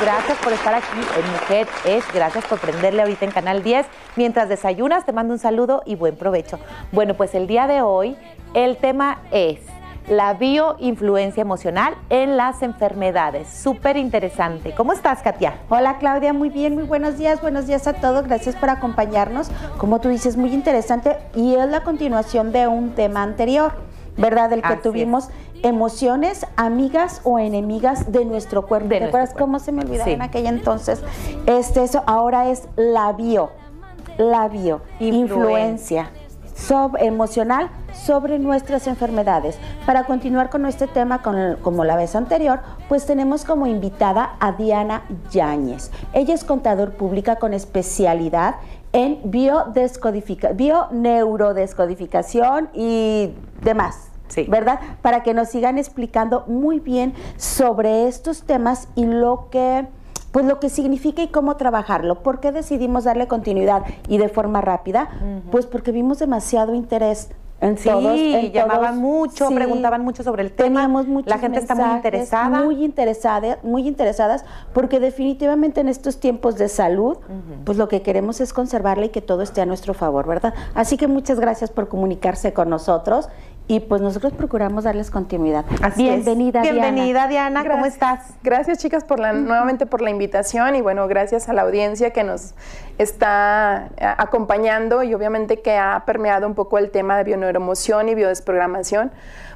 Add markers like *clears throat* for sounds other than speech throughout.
Gracias por estar aquí en Mujer Es. Gracias por prenderle ahorita en Canal 10. Mientras desayunas, te mando un saludo y buen provecho. Bueno, pues el día de hoy el tema es la bioinfluencia emocional en las enfermedades. Súper interesante. ¿Cómo estás, Katia? Hola, Claudia. Muy bien, muy buenos días. Buenos días a todos. Gracias por acompañarnos. Como tú dices, muy interesante y es la continuación de un tema anterior, ¿verdad? Del que tuvimos emociones, amigas o enemigas de nuestro cuerpo. ¿Te acuerdas cómo se me olvidaba en aquella entonces? Este, eso ahora es la bio, la bio, influencia emocional sobre nuestras enfermedades. Para continuar con este tema, como la vez anterior, pues tenemos como invitada a Diana Yáñez. Ella es contador pública con especialidad en bioneurodescodificación y demás. Sí. ¿Verdad? Para que nos sigan explicando muy bien sobre estos temas y lo que pues lo que significa y cómo trabajarlo. ¿Por qué decidimos darle continuidad y de forma rápida? Pues porque vimos demasiado interés en sí, todos, llamaban mucho, preguntaban mucho sobre el tema. La gente está muy interesada. Muy interesada, muy interesadas, porque definitivamente en estos tiempos de salud, pues lo que queremos es conservarla y que todo esté a nuestro favor, ¿verdad? Así que muchas gracias por comunicarse con nosotros y pues nosotros procuramos darles continuidad. Bienvenida, Diana. Bienvenida, Diana. ¿Cómo estás? Gracias, chicas, por la, nuevamente por la invitación y bueno, gracias a la audiencia que nos está eh, acompañando y obviamente que ha permeado un poco el tema de bioneuroemoción y biodesprogramación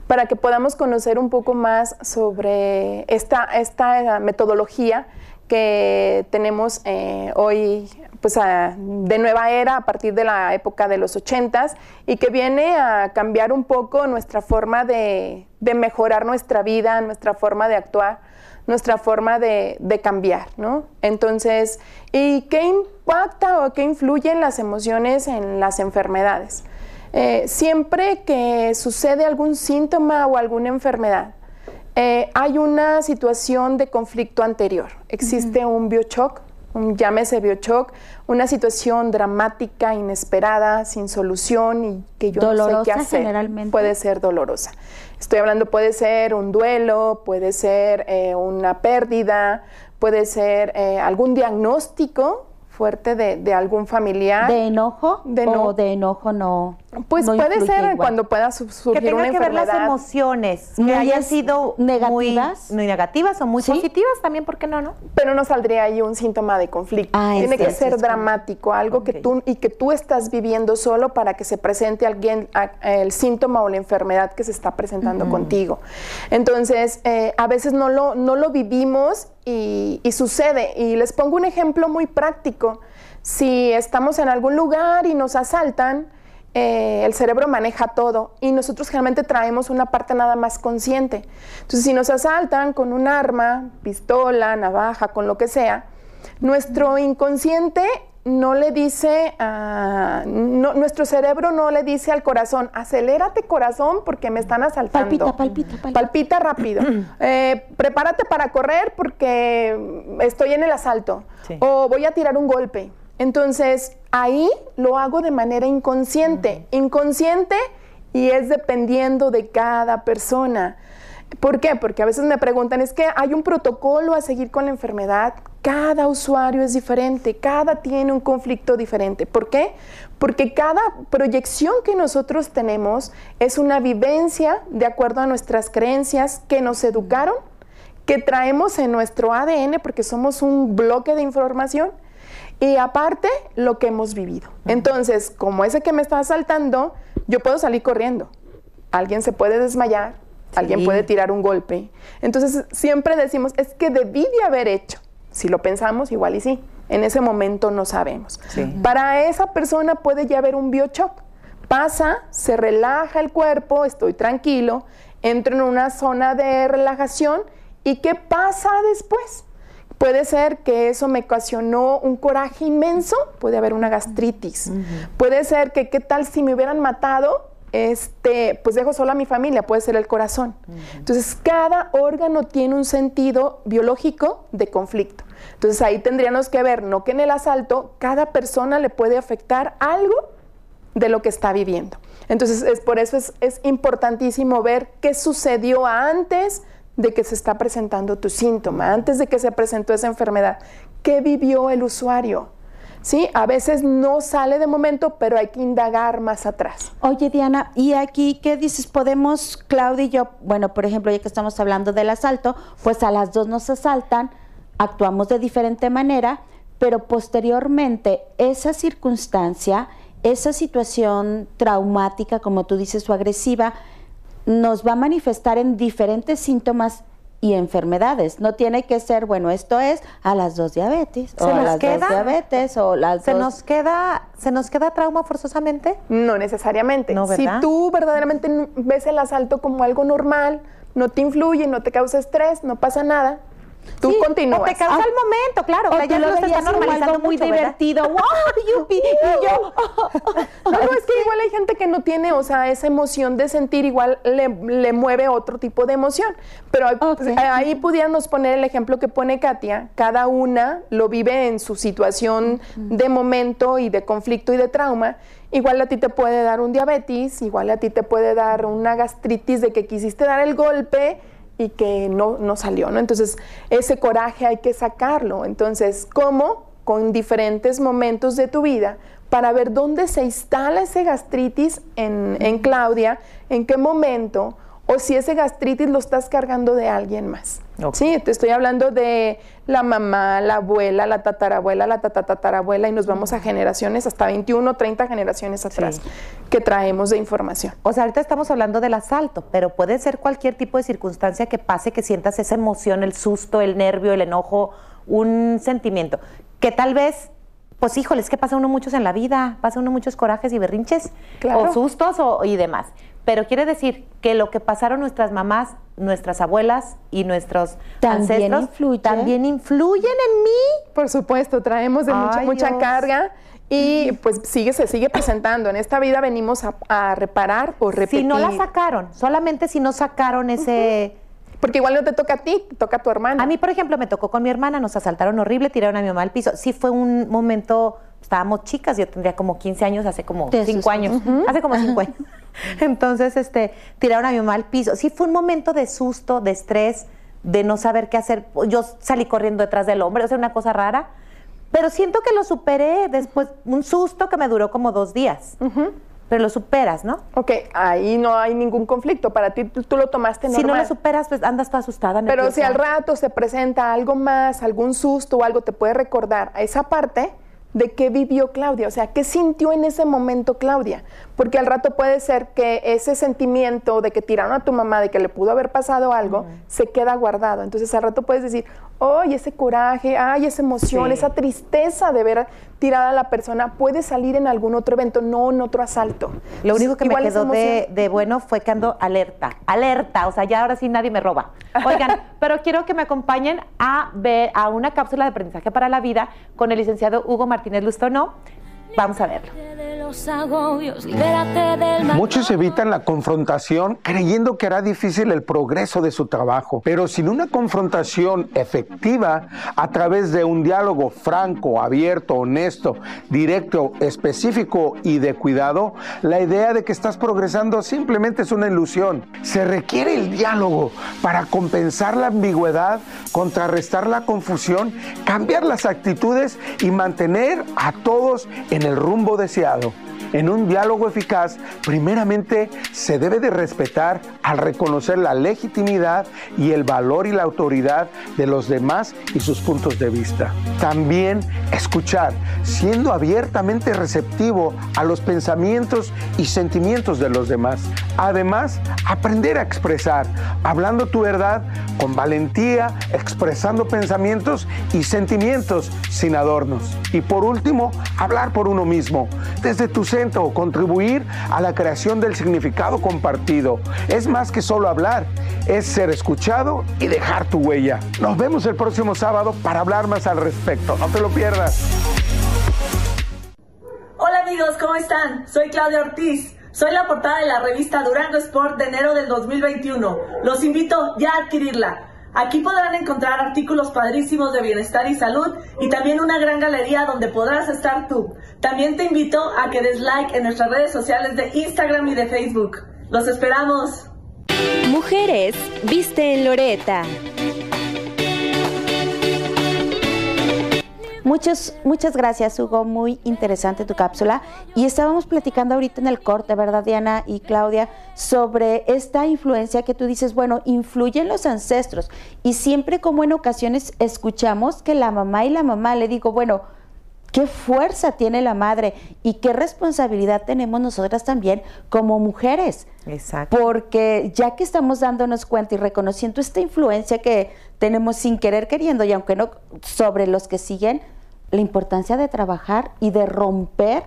para que podamos conocer un poco más sobre esta, esta metodología que tenemos eh, hoy pues de nueva era a partir de la época de los ochentas y que viene a cambiar un poco nuestra forma de, mejorar nuestra vida, nuestra forma de actuar, nuestra forma de, cambiar, ¿no? Entonces, ¿y qué impacta o qué influye en las emociones en las enfermedades? Eh, siempre que sucede algún síntoma o alguna enfermedad, eh, hay una situación de conflicto anterior. Existe un biochoc, un llámese biochoc, una situación dramática, inesperada, sin solución y que yo no sé qué hacer. Generalmente. Puede ser dolorosa. Estoy hablando, puede ser un duelo, puede ser eh, una pérdida, puede ser eh, algún diagnóstico fuerte de, algún familiar. ¿De enojo? De o de enojo no. Pues puede ser cuando pueda surgir que una que ver las emociones que hayan sido negativas, muy, negativas o muy positivas también, ¿por qué no, no? Pero no saldría ahí un síntoma de conflicto. Ah, Tiene que ser dramático, algo que tú y que tú estás viviendo solo para que se presente alguien el síntoma o la enfermedad que se está presentando contigo. Entonces, eh, a veces no lo no lo vivimos y, sucede. Y les pongo un ejemplo muy práctico. Si estamos en algún lugar y nos asaltan, eh, el cerebro maneja todo y nosotros generalmente traemos una parte nada más consciente. Entonces, si nos asaltan con un arma, pistola, navaja, con lo que sea, nuestro inconsciente no le dice, nuestro cerebro no le dice al corazón, acelérate corazón porque me están asaltando. Palpita, palpita, palpita. Palpita rápido. *clears throat* Eh, prepárate para correr porque estoy en el asalto. O voy a tirar un golpe. Entonces, ahí lo hago de manera inconsciente. Inconsciente y es dependiendo de cada persona. ¿Por qué? Porque a veces me preguntan, es que hay un protocolo a seguir con la enfermedad. Cada usuario es diferente, cada tiene un conflicto diferente. ¿Por qué? Porque cada proyección que nosotros tenemos es una vivencia de acuerdo a nuestras creencias que nos educaron, que traemos en nuestro ADN, porque somos un bloque de información y aparte lo que hemos vivido. Entonces, como ese que me está asaltando, yo puedo salir corriendo. Alguien se puede desmayar, alguien puede tirar un golpe. Entonces, siempre decimos, es que debí de haber hecho. Si lo pensamos, igual y sí. En ese momento no sabemos. Para esa persona puede ya haber un biochoc. Pasa, se relaja el cuerpo, estoy tranquilo, entro en una zona de relajación y ¿qué pasa después? Puede ser que eso me ocasionó un coraje inmenso, puede haber una gastritis. Puede ser que qué tal si me hubieran matado, este, pues dejo sola a mi familia, puede ser el corazón. Entonces, cada órgano tiene un sentido biológico de conflicto. Entonces, ahí tendríamos que ver, no que en el asalto, cada persona le puede afectar algo de lo que está viviendo. Entonces, es por eso es, es importantísimo ver qué sucedió antes de que se está presentando tu síntoma, antes de que se presentó esa enfermedad. ¿Qué vivió el usuario? ¿Sí? A veces no sale de momento, pero hay que indagar más atrás. Oye, Diana, ¿y aquí qué dices? Podemos, Claudia y yo, bueno, por ejemplo, ya que estamos hablando del asalto, pues a las dos nos asaltan, actuamos de diferente manera, pero posteriormente esa circunstancia, esa situación traumática, como tú dices, o agresiva, nos va a manifestar en diferentes síntomas y enfermedades. No tiene que ser, bueno, esto es a las dos diabetes o a las dos diabetes o las se nos queda se nos queda trauma forzosamente? No necesariamente. si tú verdaderamente ves el asalto como algo normal, no te influye, no te causa estrés, no pasa nada, Tú sí, continúas. O te causa el momento, claro. O ya lo está normalizando muy divertido. *laughs* ¡Wow! ¡Yupi! Y yo. *laughs* no, es que igual hay gente que no tiene, o sea, esa emoción de sentir, igual le, le mueve otro tipo de emoción. Pero ahí pudiéramos poner el ejemplo que pone Katia. Cada una lo vive en su situación de momento y de conflicto y de trauma. Igual a ti te puede dar un diabetes, igual a ti te puede dar una gastritis de que quisiste dar el golpe y que no, no salió, ¿no? Entonces, ese coraje hay que sacarlo. Entonces, ¿cómo? Con diferentes momentos de tu vida para ver dónde se instala ese gastritis en, en Claudia, en qué momento, o si ese gastritis lo estás cargando de alguien más. Sí, te estoy hablando de la mamá, la abuela, la tatarabuela, la tatatatarabuela y nos vamos a generaciones, hasta 21, 30 generaciones atrás que traemos de información. O sea, ahorita estamos hablando del asalto, pero puede ser cualquier tipo de circunstancia que pase, que sientas esa emoción, el susto, el nervio, el enojo, un sentimiento, que tal vez pues híjole, es que pasa uno muchos en la vida, pasa uno muchos corajes y berrinches, o sustos o, y demás. Pero quiere decir que lo que pasaron nuestras mamás, nuestras abuelas y nuestros ancestros también influyen en mí. Por supuesto, traemos de mucha, mucha carga y pues sigue, se sigue presentando. En esta vida venimos a, reparar o repetir. Si no la sacaron, solamente si no sacaron ese... Porque igual no te toca a ti, toca a tu hermana. A mí, por ejemplo, me tocó con mi hermana, nos asaltaron horrible, tiraron a mi mamá al piso. Sí fue un momento, estábamos chicas, yo tendría como 15 años, hace como 5 años. Hace como 5 *laughs* años. *laughs* Entonces, este, tiraron a mi mamá al piso. Sí fue un momento de susto, de estrés, de no saber qué hacer. Yo salí corriendo detrás del hombre, o sea, una cosa rara. Pero siento que lo superé después, un susto que me duró como dos días. Pero lo superas, ¿no? Ok, ahí no hay ningún conflicto. Para ti, tú, lo tomaste normal. Si no lo superas, pues andas toda asustada. Pero si al rato se presenta algo más, algún susto o algo, te puede recordar a esa parte, de qué vivió Claudia, o sea, qué sintió en ese momento Claudia, porque al rato puede ser que ese sentimiento de que tiraron a tu mamá, de que le pudo haber pasado algo, se queda guardado. Entonces al rato puedes decir, ay, ese coraje, ay, esa emoción, esa tristeza de ver tirada la persona puede salir en algún otro evento, no en otro asalto. Lo único que me quedó de, de, bueno fue que ando alerta, alerta, o sea, ya ahora sí nadie me roba. Oigan, *laughs* pero quiero que me acompañen a ver a una cápsula de aprendizaje para la vida con el licenciado Hugo Martínez Lustono. Vamos a verlo. Muchos evitan la confrontación creyendo que hará difícil el progreso de su trabajo, pero sin una confrontación efectiva a través de un diálogo franco, abierto, honesto, directo, específico y de cuidado, la idea de que estás progresando simplemente es una ilusión. Se requiere el diálogo para compensar la ambigüedad, contrarrestar la confusión, cambiar las actitudes y mantener a todos en el rumbo deseado. En un diálogo eficaz, primeramente se debe de respetar al reconocer la legitimidad y el valor y la autoridad de los demás y sus puntos de vista. También escuchar, siendo abiertamente receptivo a los pensamientos y sentimientos de los demás. Además, aprender a expresar, hablando tu verdad con valentía, expresando pensamientos y sentimientos sin adornos. Y por último, hablar por uno mismo, desde tu centro contribuir a la creación del significado compartido. Es más que solo hablar, es ser escuchado y dejar tu huella. Nos vemos el próximo sábado para hablar más al respecto. No te lo pierdas. Hola amigos, ¿cómo están? Soy Claudia Ortiz. Soy la portada de la revista Durango Sport de enero del 2021. Los invito ya a adquirirla. Aquí podrán encontrar artículos padrísimos de bienestar y salud y también una gran galería donde podrás estar tú. También te invito a que des like en nuestras redes sociales de Instagram y de Facebook. Los esperamos. Mujeres, viste en Loreta. Muchas, muchas gracias, Hugo. Muy interesante tu cápsula. Y estábamos platicando ahorita en el corte, ¿verdad, Diana y Claudia? Sobre esta influencia que tú dices, bueno, influyen los ancestros. Y siempre como en ocasiones escuchamos que la mamá y la mamá, le digo, bueno, qué fuerza tiene la madre y qué responsabilidad tenemos nosotras también como mujeres. Exacto. Porque ya que estamos dándonos cuenta y reconociendo esta influencia que tenemos sin querer queriendo y aunque no sobre los que siguen, la importancia de trabajar y de romper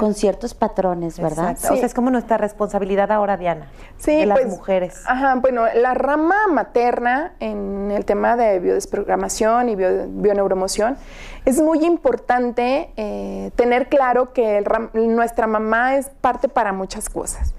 con ciertos patrones, ¿verdad? O sea, es como nuestra responsabilidad ahora, Diana, sí, de las pues, mujeres. Ajá, bueno, la rama materna en el tema de biodesprogramación y bioneuromoción es muy importante eh, tener claro que nuestra mamá es parte para muchas cosas.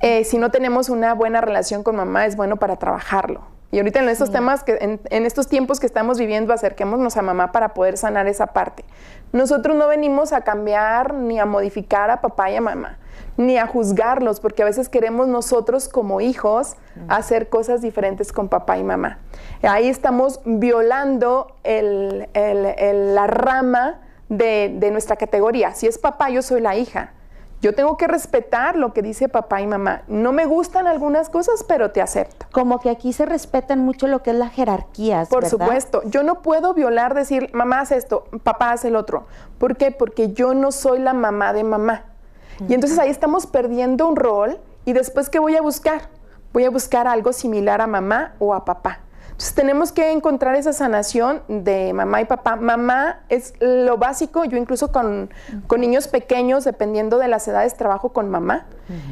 Eh, si no tenemos una buena relación con mamá, es bueno para trabajarlo. Y ahorita en estos temas, que, en, estos tiempos que estamos viviendo, acerquémonos a mamá para poder sanar esa parte. Nosotros no venimos a cambiar ni a modificar a papá y a mamá, ni a juzgarlos, porque a veces queremos nosotros como hijos hacer cosas diferentes con papá y mamá. Ahí estamos violando la rama de, de nuestra categoría. Si es papá, yo soy la hija. Yo tengo que respetar lo que dice papá y mamá. No me gustan algunas cosas, pero te acepto. Como que aquí se respetan mucho lo que es la jerarquía. Por supuesto. Yo no puedo violar, decir, mamá hace esto, papá hace el otro. ¿Por qué? Porque yo no soy la mamá de mamá. Y entonces ahí estamos perdiendo un rol y después, ¿qué voy a buscar? Voy a buscar algo similar a mamá o a papá. Entonces tenemos que encontrar esa sanación de mamá y papá. Mamá es lo básico, yo incluso con, niños pequeños, dependiendo de las edades, trabajo con mamá,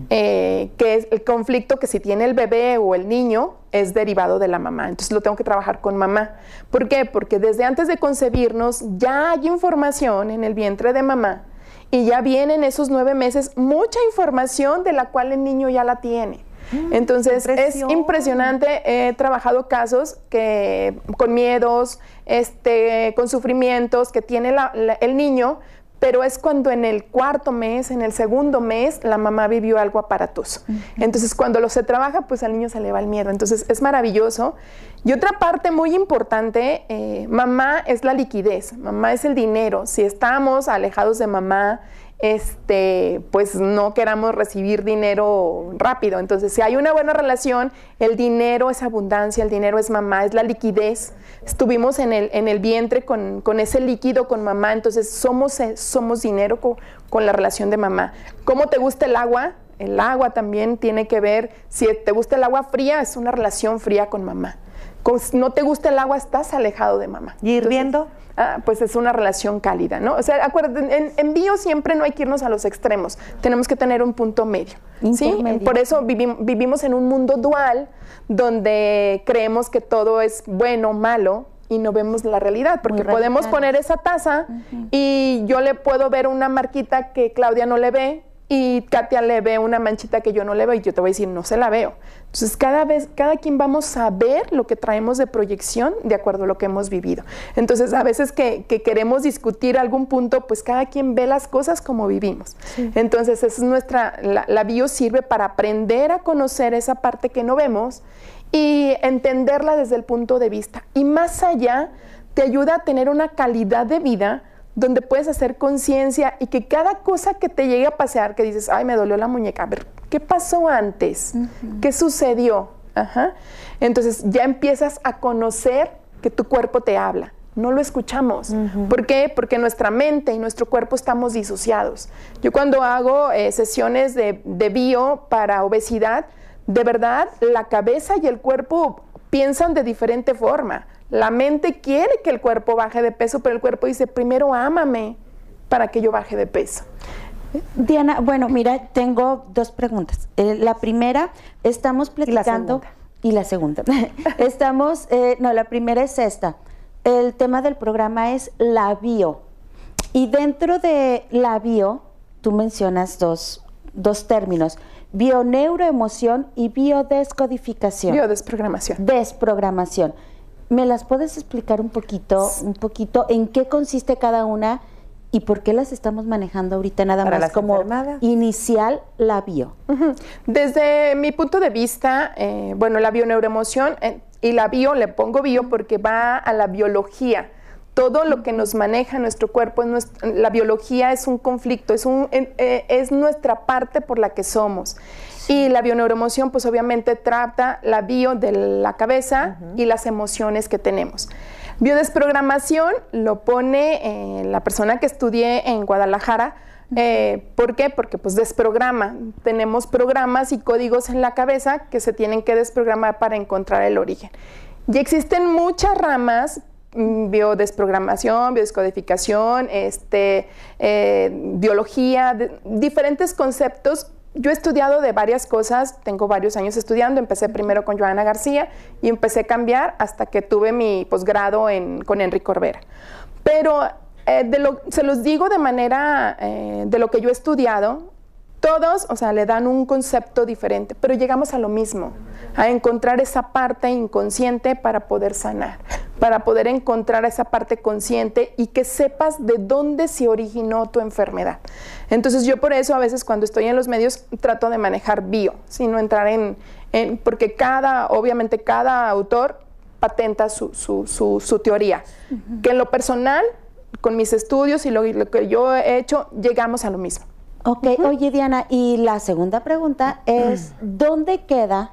eh, que es el conflicto que si tiene el bebé o el niño es derivado de la mamá. Entonces lo tengo que trabajar con mamá. ¿Por qué? Porque desde antes de concebirnos ya hay información en el vientre de mamá y ya vienen esos nueve meses mucha información de la cual el niño ya la tiene. Mm, Entonces es impresionante. He trabajado casos que con miedos, este, con sufrimientos que tiene el niño, pero es cuando en el cuarto mes, en el segundo mes, la mamá vivió algo aparatoso. Entonces, cuando lo se trabaja, pues al niño se le va el miedo. Entonces, es maravilloso. Y otra parte muy importante, eh, mamá es la liquidez, mamá es el dinero. Si estamos alejados de mamá, este, pues no queramos recibir dinero rápido. Entonces, si hay una buena relación, el dinero es abundancia, el dinero es mamá, es la liquidez. Estuvimos en el, en el vientre con, ese líquido con mamá, entonces somos, eh, somos dinero con, con la relación de mamá. ¿Cómo te gusta el agua? El agua también tiene que ver, si te gusta el agua fría, es una relación fría con mamá. No te gusta el agua, estás alejado de mamá. ¿Y hirviendo? Ah, pues es una relación cálida, ¿no? O sea, acuérdense, en, bio siempre no hay que irnos a los extremos, tenemos que tener un punto medio, ¿sí? Por eso vivimos en un mundo dual donde creemos que todo es bueno, malo, y no vemos la realidad, porque podemos poner esa taza y yo le puedo ver una marquita que Claudia no le ve y Katia le ve una manchita que yo no le veo y yo te voy a decir, no se la veo. Entonces, cada vez, cada quien vamos a ver lo que traemos de proyección de acuerdo a lo que hemos vivido. Entonces, a veces que, queremos discutir algún punto, pues cada quien ve las cosas como vivimos. Entonces, es nuestra, la, la bio sirve para aprender a conocer esa parte que no vemos y entenderla desde el punto de vista. Y más allá, te ayuda a tener una calidad de vida donde puedes hacer conciencia y que cada cosa que te llegue a pasear, que dices, ay, me dolió la muñeca, a ver, ¿qué pasó antes? ¿Qué sucedió? Entonces ya empiezas a conocer que tu cuerpo te habla. No lo escuchamos. ¿Por qué? Porque nuestra mente y nuestro cuerpo estamos disociados. Yo cuando hago eh, sesiones de, de bio para obesidad, de verdad la cabeza y el cuerpo piensan de diferente forma. La mente quiere que el cuerpo baje de peso, pero el cuerpo dice, primero ámame para que yo baje de peso. Diana, bueno, mira, tengo dos preguntas. Eh, la primera, estamos platicando... Y la segunda. *laughs* estamos, eh, no, la primera es esta. El tema del programa es la bio. Y dentro de la bio, tú mencionas dos, dos términos, bioneuroemoción y biodescodificación. Biodesprogramación. Desprogramación. ¿Me las puedes explicar un poquito, un poquito en qué consiste cada una ¿Y por qué las estamos manejando ahorita nada más como inicial la bio? Desde mi punto de vista, eh, bueno, la bioneuroemoción eh, y la bio, le pongo bio porque va a la biología. Todo lo que nos maneja nuestro cuerpo, la biología es un conflicto, es, un, eh, es nuestra parte por la que somos. Y la bioneuroemoción, pues obviamente trata la bio de la cabeza y las emociones que tenemos. Biodesprogramación lo pone eh, la persona que estudié en Guadalajara. Eh, ¿Por qué? Porque pues desprograma. Tenemos programas y códigos en la cabeza que se tienen que desprogramar para encontrar el origen. Y existen muchas ramas, mm, biodesprogramación, biodescodificación, este, eh, biología, diferentes conceptos yo he estudiado de varias cosas, tengo varios años estudiando, empecé primero con Joana García y empecé a cambiar hasta que tuve mi posgrado con Enrique Corbera. Pero eh, se los digo de manera eh, de lo que yo he estudiado, todos, o sea, le dan un concepto diferente, pero llegamos a lo mismo, a encontrar esa parte inconsciente para poder sanar, para poder encontrar esa parte consciente y que sepas de dónde se originó tu enfermedad. Entonces yo por eso a veces cuando estoy en los medios trato de manejar bio, sino entrar en, porque cada, obviamente cada autor patenta su, su, teoría, que en lo personal, con mis estudios y lo que yo he hecho, llegamos a lo mismo. Ok, oye Diana, y la segunda pregunta es, *clears throat* ¿dónde queda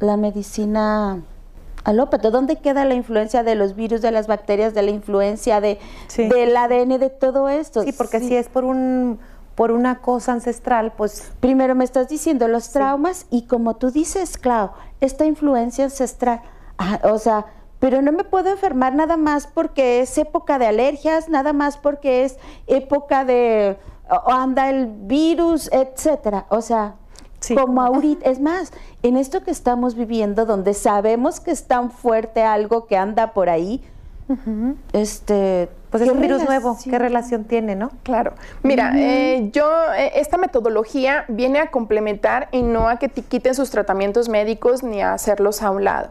la medicina alópata? ¿Dónde queda la influencia de los virus, de las bacterias, de la influencia de, del ADN, de todo esto? Sí, porque si es por un por una cosa ancestral, pues... Primero me estás diciendo los traumas y como tú dices, Clau, esta influencia ancestral, ah, o sea, pero no me puedo enfermar nada más porque es época de alergias, nada más porque es época de o anda el virus, etcétera. O sea, como ahorita, es más, en esto que estamos viviendo, donde sabemos que es tan fuerte algo que anda por ahí, este, pues es un virus nuevo, ¿qué relación tiene, no? Claro. Mira, eh, yo, eh, esta metodología viene a complementar y no a que te quiten sus tratamientos médicos ni a hacerlos a un lado.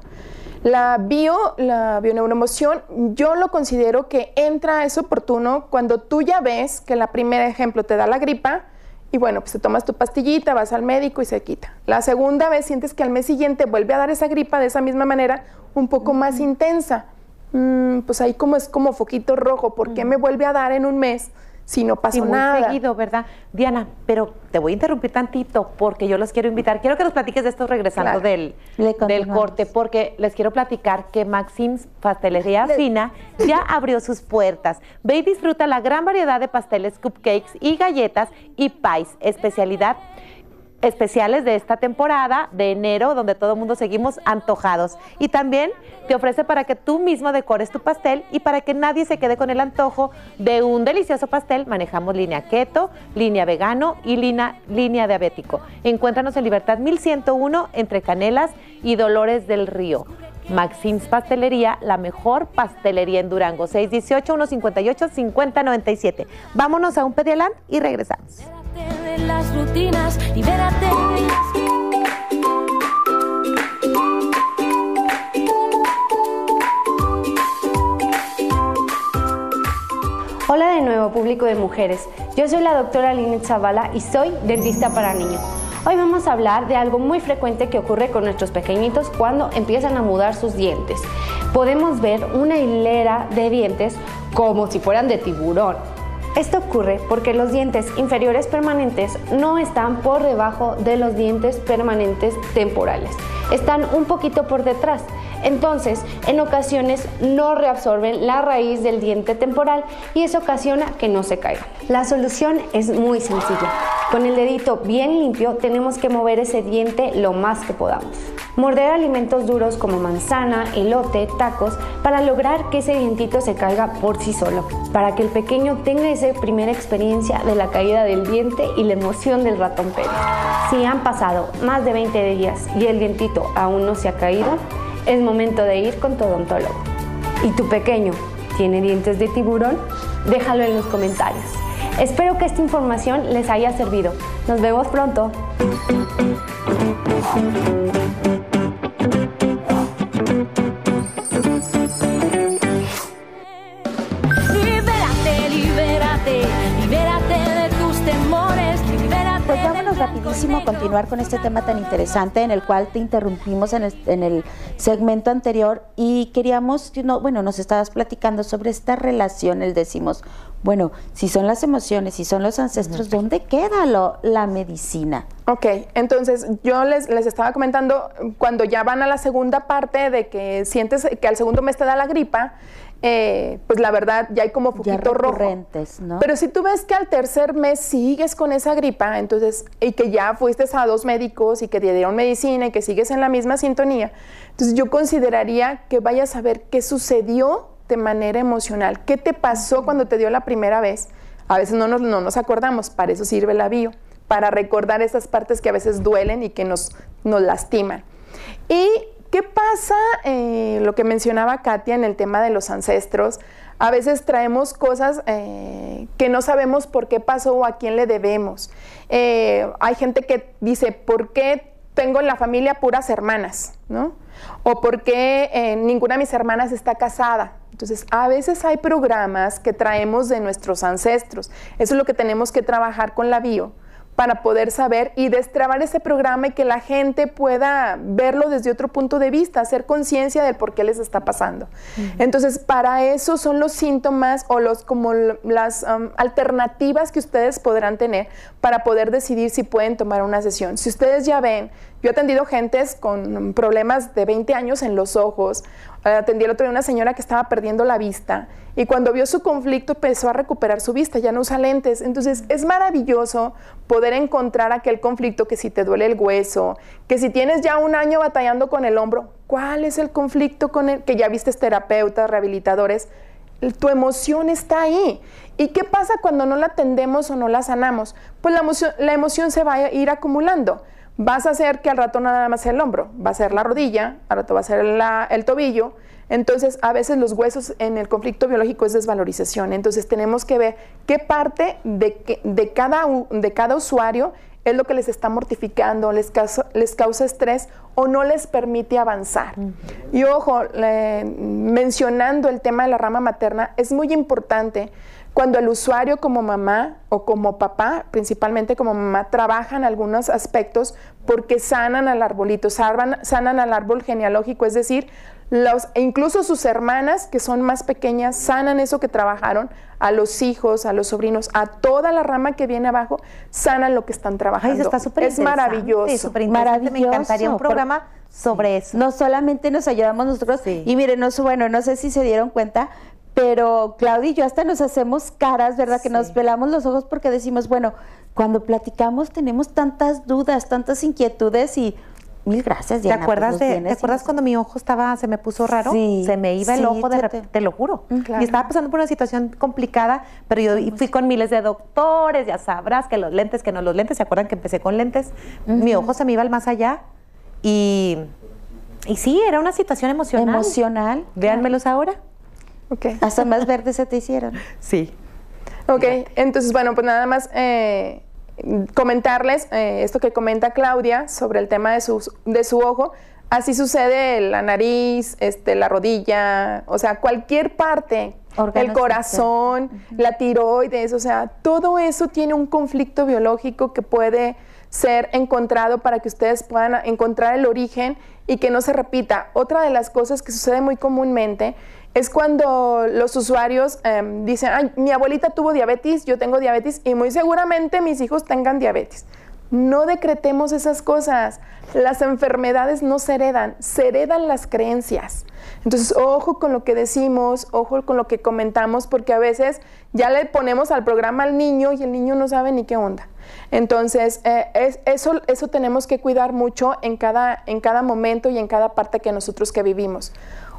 La bio, la bioneuroemoción, yo lo considero que entra, es oportuno cuando tú ya ves que la primera ejemplo te da la gripa y bueno, pues te tomas tu pastillita, vas al médico y se quita. La segunda vez sientes que al mes siguiente vuelve a dar esa gripa de esa misma manera, un poco más intensa. Mm, pues ahí como es como foquito rojo, ¿por qué me vuelve a dar en un mes? Si no pasó muy seguido, ¿verdad? Diana, pero te voy a interrumpir tantito porque yo los quiero invitar. Quiero que nos platiques de esto regresando del, del corte, porque les quiero platicar que Maxim's Pastelería Fina ya abrió sus puertas. Ve y disfruta la gran variedad de pasteles, cupcakes y galletas y pies, especialidad especiales de esta temporada de enero, donde todo el mundo seguimos antojados. Y también te ofrece para que tú mismo decores tu pastel y para que nadie se quede con el antojo de un delicioso pastel, manejamos línea keto, línea vegano y línea, línea diabético. Encuéntranos en Libertad 1101 entre Canelas y Dolores del Río. Maxim's Pastelería, la mejor pastelería en Durango, 618-158-5097. Vámonos a un pedialant y regresamos Hola de nuevo, público de mujeres. Yo soy la doctora Linet Zavala y soy dentista para niños. Hoy vamos a hablar de algo muy frecuente que ocurre con nuestros pequeñitos cuando empiezan a mudar sus dientes. Podemos ver una hilera de dientes como si fueran de tiburón esto ocurre porque los dientes inferiores permanentes no están por debajo de los dientes permanentes temporales, están un poquito por detrás. Entonces, en ocasiones no reabsorben la raíz del diente temporal y eso ocasiona que no se caigan. La solución es muy sencilla. Con el dedito bien limpio tenemos que mover ese diente lo más que podamos. Morder alimentos duros como manzana, elote, tacos para lograr que ese dientito se caiga por sí solo, para que el pequeño tenga esa primera experiencia de la caída del diente y la emoción del ratón Pérez. Si han pasado más de 20 días y el dientito aún no se ha caído, es momento de ir con tu odontólogo. ¿Y tu pequeño tiene dientes de tiburón? Déjalo en los comentarios. Espero que esta información les haya servido. Nos vemos pronto. Continuar con este tema tan interesante en el cual te interrumpimos en el, segmento anterior y queríamos, bueno, nos estabas platicando sobre esta relación, el decimos, bueno, si son las emociones, si son los ancestros, ¿dónde queda lo, la medicina? Ok, entonces yo les, les estaba comentando, cuando ya van a la segunda parte de que sientes que al segundo mes te da la gripa, eh, pues la verdad ya hay como foquito rojo. ¿no? Pero si tú ves que al tercer mes sigues con esa gripa, entonces, y que ya fuiste a dos médicos y que te dieron medicina y que sigues en la misma sintonía, entonces yo consideraría que vayas a ver qué sucedió de manera emocional, qué te pasó cuando te dio la primera vez. A veces no nos, no nos acordamos, para eso sirve la bio, para recordar esas partes que a veces duelen y que nos, nos lastiman. Y ¿Qué pasa? Eh, lo que mencionaba Katia en el tema de los ancestros. A veces traemos cosas eh, que no sabemos por qué pasó o a quién le debemos. Eh, hay gente que dice, ¿por qué tengo en la familia puras hermanas? ¿no? O ¿por qué ninguna de mis hermanas está casada? Entonces, a veces hay programas que traemos de nuestros ancestros. Eso es lo que tenemos que trabajar con la bio para poder saber y destrabar ese programa y que la gente pueda verlo desde otro punto de vista, hacer conciencia del por qué les está pasando. Entonces, para eso son los síntomas o los como las um, alternativas que ustedes podrán tener para poder decidir si pueden tomar una sesión. Si ustedes ya ven, yo he atendido gentes con problemas de 20 años en los ojos atendí el otro día una señora que estaba perdiendo la vista y cuando vio su conflicto empezó a recuperar su vista, ya no usa lentes. Entonces es maravilloso poder encontrar aquel conflicto que si te duele el hueso, que si tienes ya un año batallando con el hombro, ¿cuál es el conflicto con el que ya viste terapeutas, rehabilitadores? Tu emoción está ahí. ¿Y qué pasa cuando no la atendemos o no la sanamos? Pues la emoción, la emoción se va a ir acumulando vas a hacer que al rato nada más sea el hombro, va a ser la rodilla, al rato va a ser el tobillo. Entonces, a veces los huesos en el conflicto biológico es desvalorización. Entonces, tenemos que ver qué parte de, de, cada, de cada usuario es lo que les está mortificando, les causa, les causa estrés o no les permite avanzar. Y ojo, mencionando el tema de la rama materna, es muy importante cuando el usuario como mamá o como papá, principalmente como mamá, trabajan algunos aspectos porque sanan al arbolito, sanan, al árbol genealógico, es decir, los, e incluso sus hermanas que son más pequeñas sanan eso que trabajaron, a los hijos, a los sobrinos, a toda la rama que viene abajo, sanan lo que están trabajando. está es maravilloso. maravilloso. Me encantaría un programa sobre eso. No solamente nos ayudamos nosotros, y miren, no, bueno, no sé si se dieron cuenta, pero Claudia y yo hasta nos hacemos caras, ¿verdad? Que nos pelamos los ojos porque decimos, bueno, cuando platicamos tenemos tantas dudas, tantas inquietudes y mil gracias, Diana. ¿Te acuerdas, de, ¿te acuerdas cuando mi ojo estaba, se me puso raro? Sí, se me iba el ojo, de te, te lo juro. Mm, y estaba pasando por una situación complicada, pero yo fui con miles de doctores, ya sabrás que los lentes, que no los lentes, ¿se acuerdan que empecé con lentes? Mi ojo se me iba al más allá y, y sí, era una situación emocional. Emocional. Véanmelos ahora. Hasta más verdes se te hicieron. Sí. Ok, entonces, bueno, pues nada más eh, comentarles eh, esto que comenta Claudia sobre el tema de su, de su ojo. Así sucede la nariz, este, la rodilla, o sea, cualquier parte, el corazón, la tiroides, o sea, todo eso tiene un conflicto biológico que puede ser encontrado para que ustedes puedan encontrar el origen y que no se repita. Otra de las cosas que sucede muy comúnmente es cuando los usuarios em, dicen, Ay, mi abuelita tuvo diabetes, yo tengo diabetes y muy seguramente mis hijos tengan diabetes. No decretemos esas cosas. Las enfermedades no se heredan, se heredan las creencias. Entonces, ojo con lo que decimos, ojo con lo que comentamos, porque a veces ya le ponemos al programa al niño y el niño no sabe ni qué onda. Entonces, eh, eso, eso tenemos que cuidar mucho en cada, en cada momento y en cada parte que nosotros que vivimos.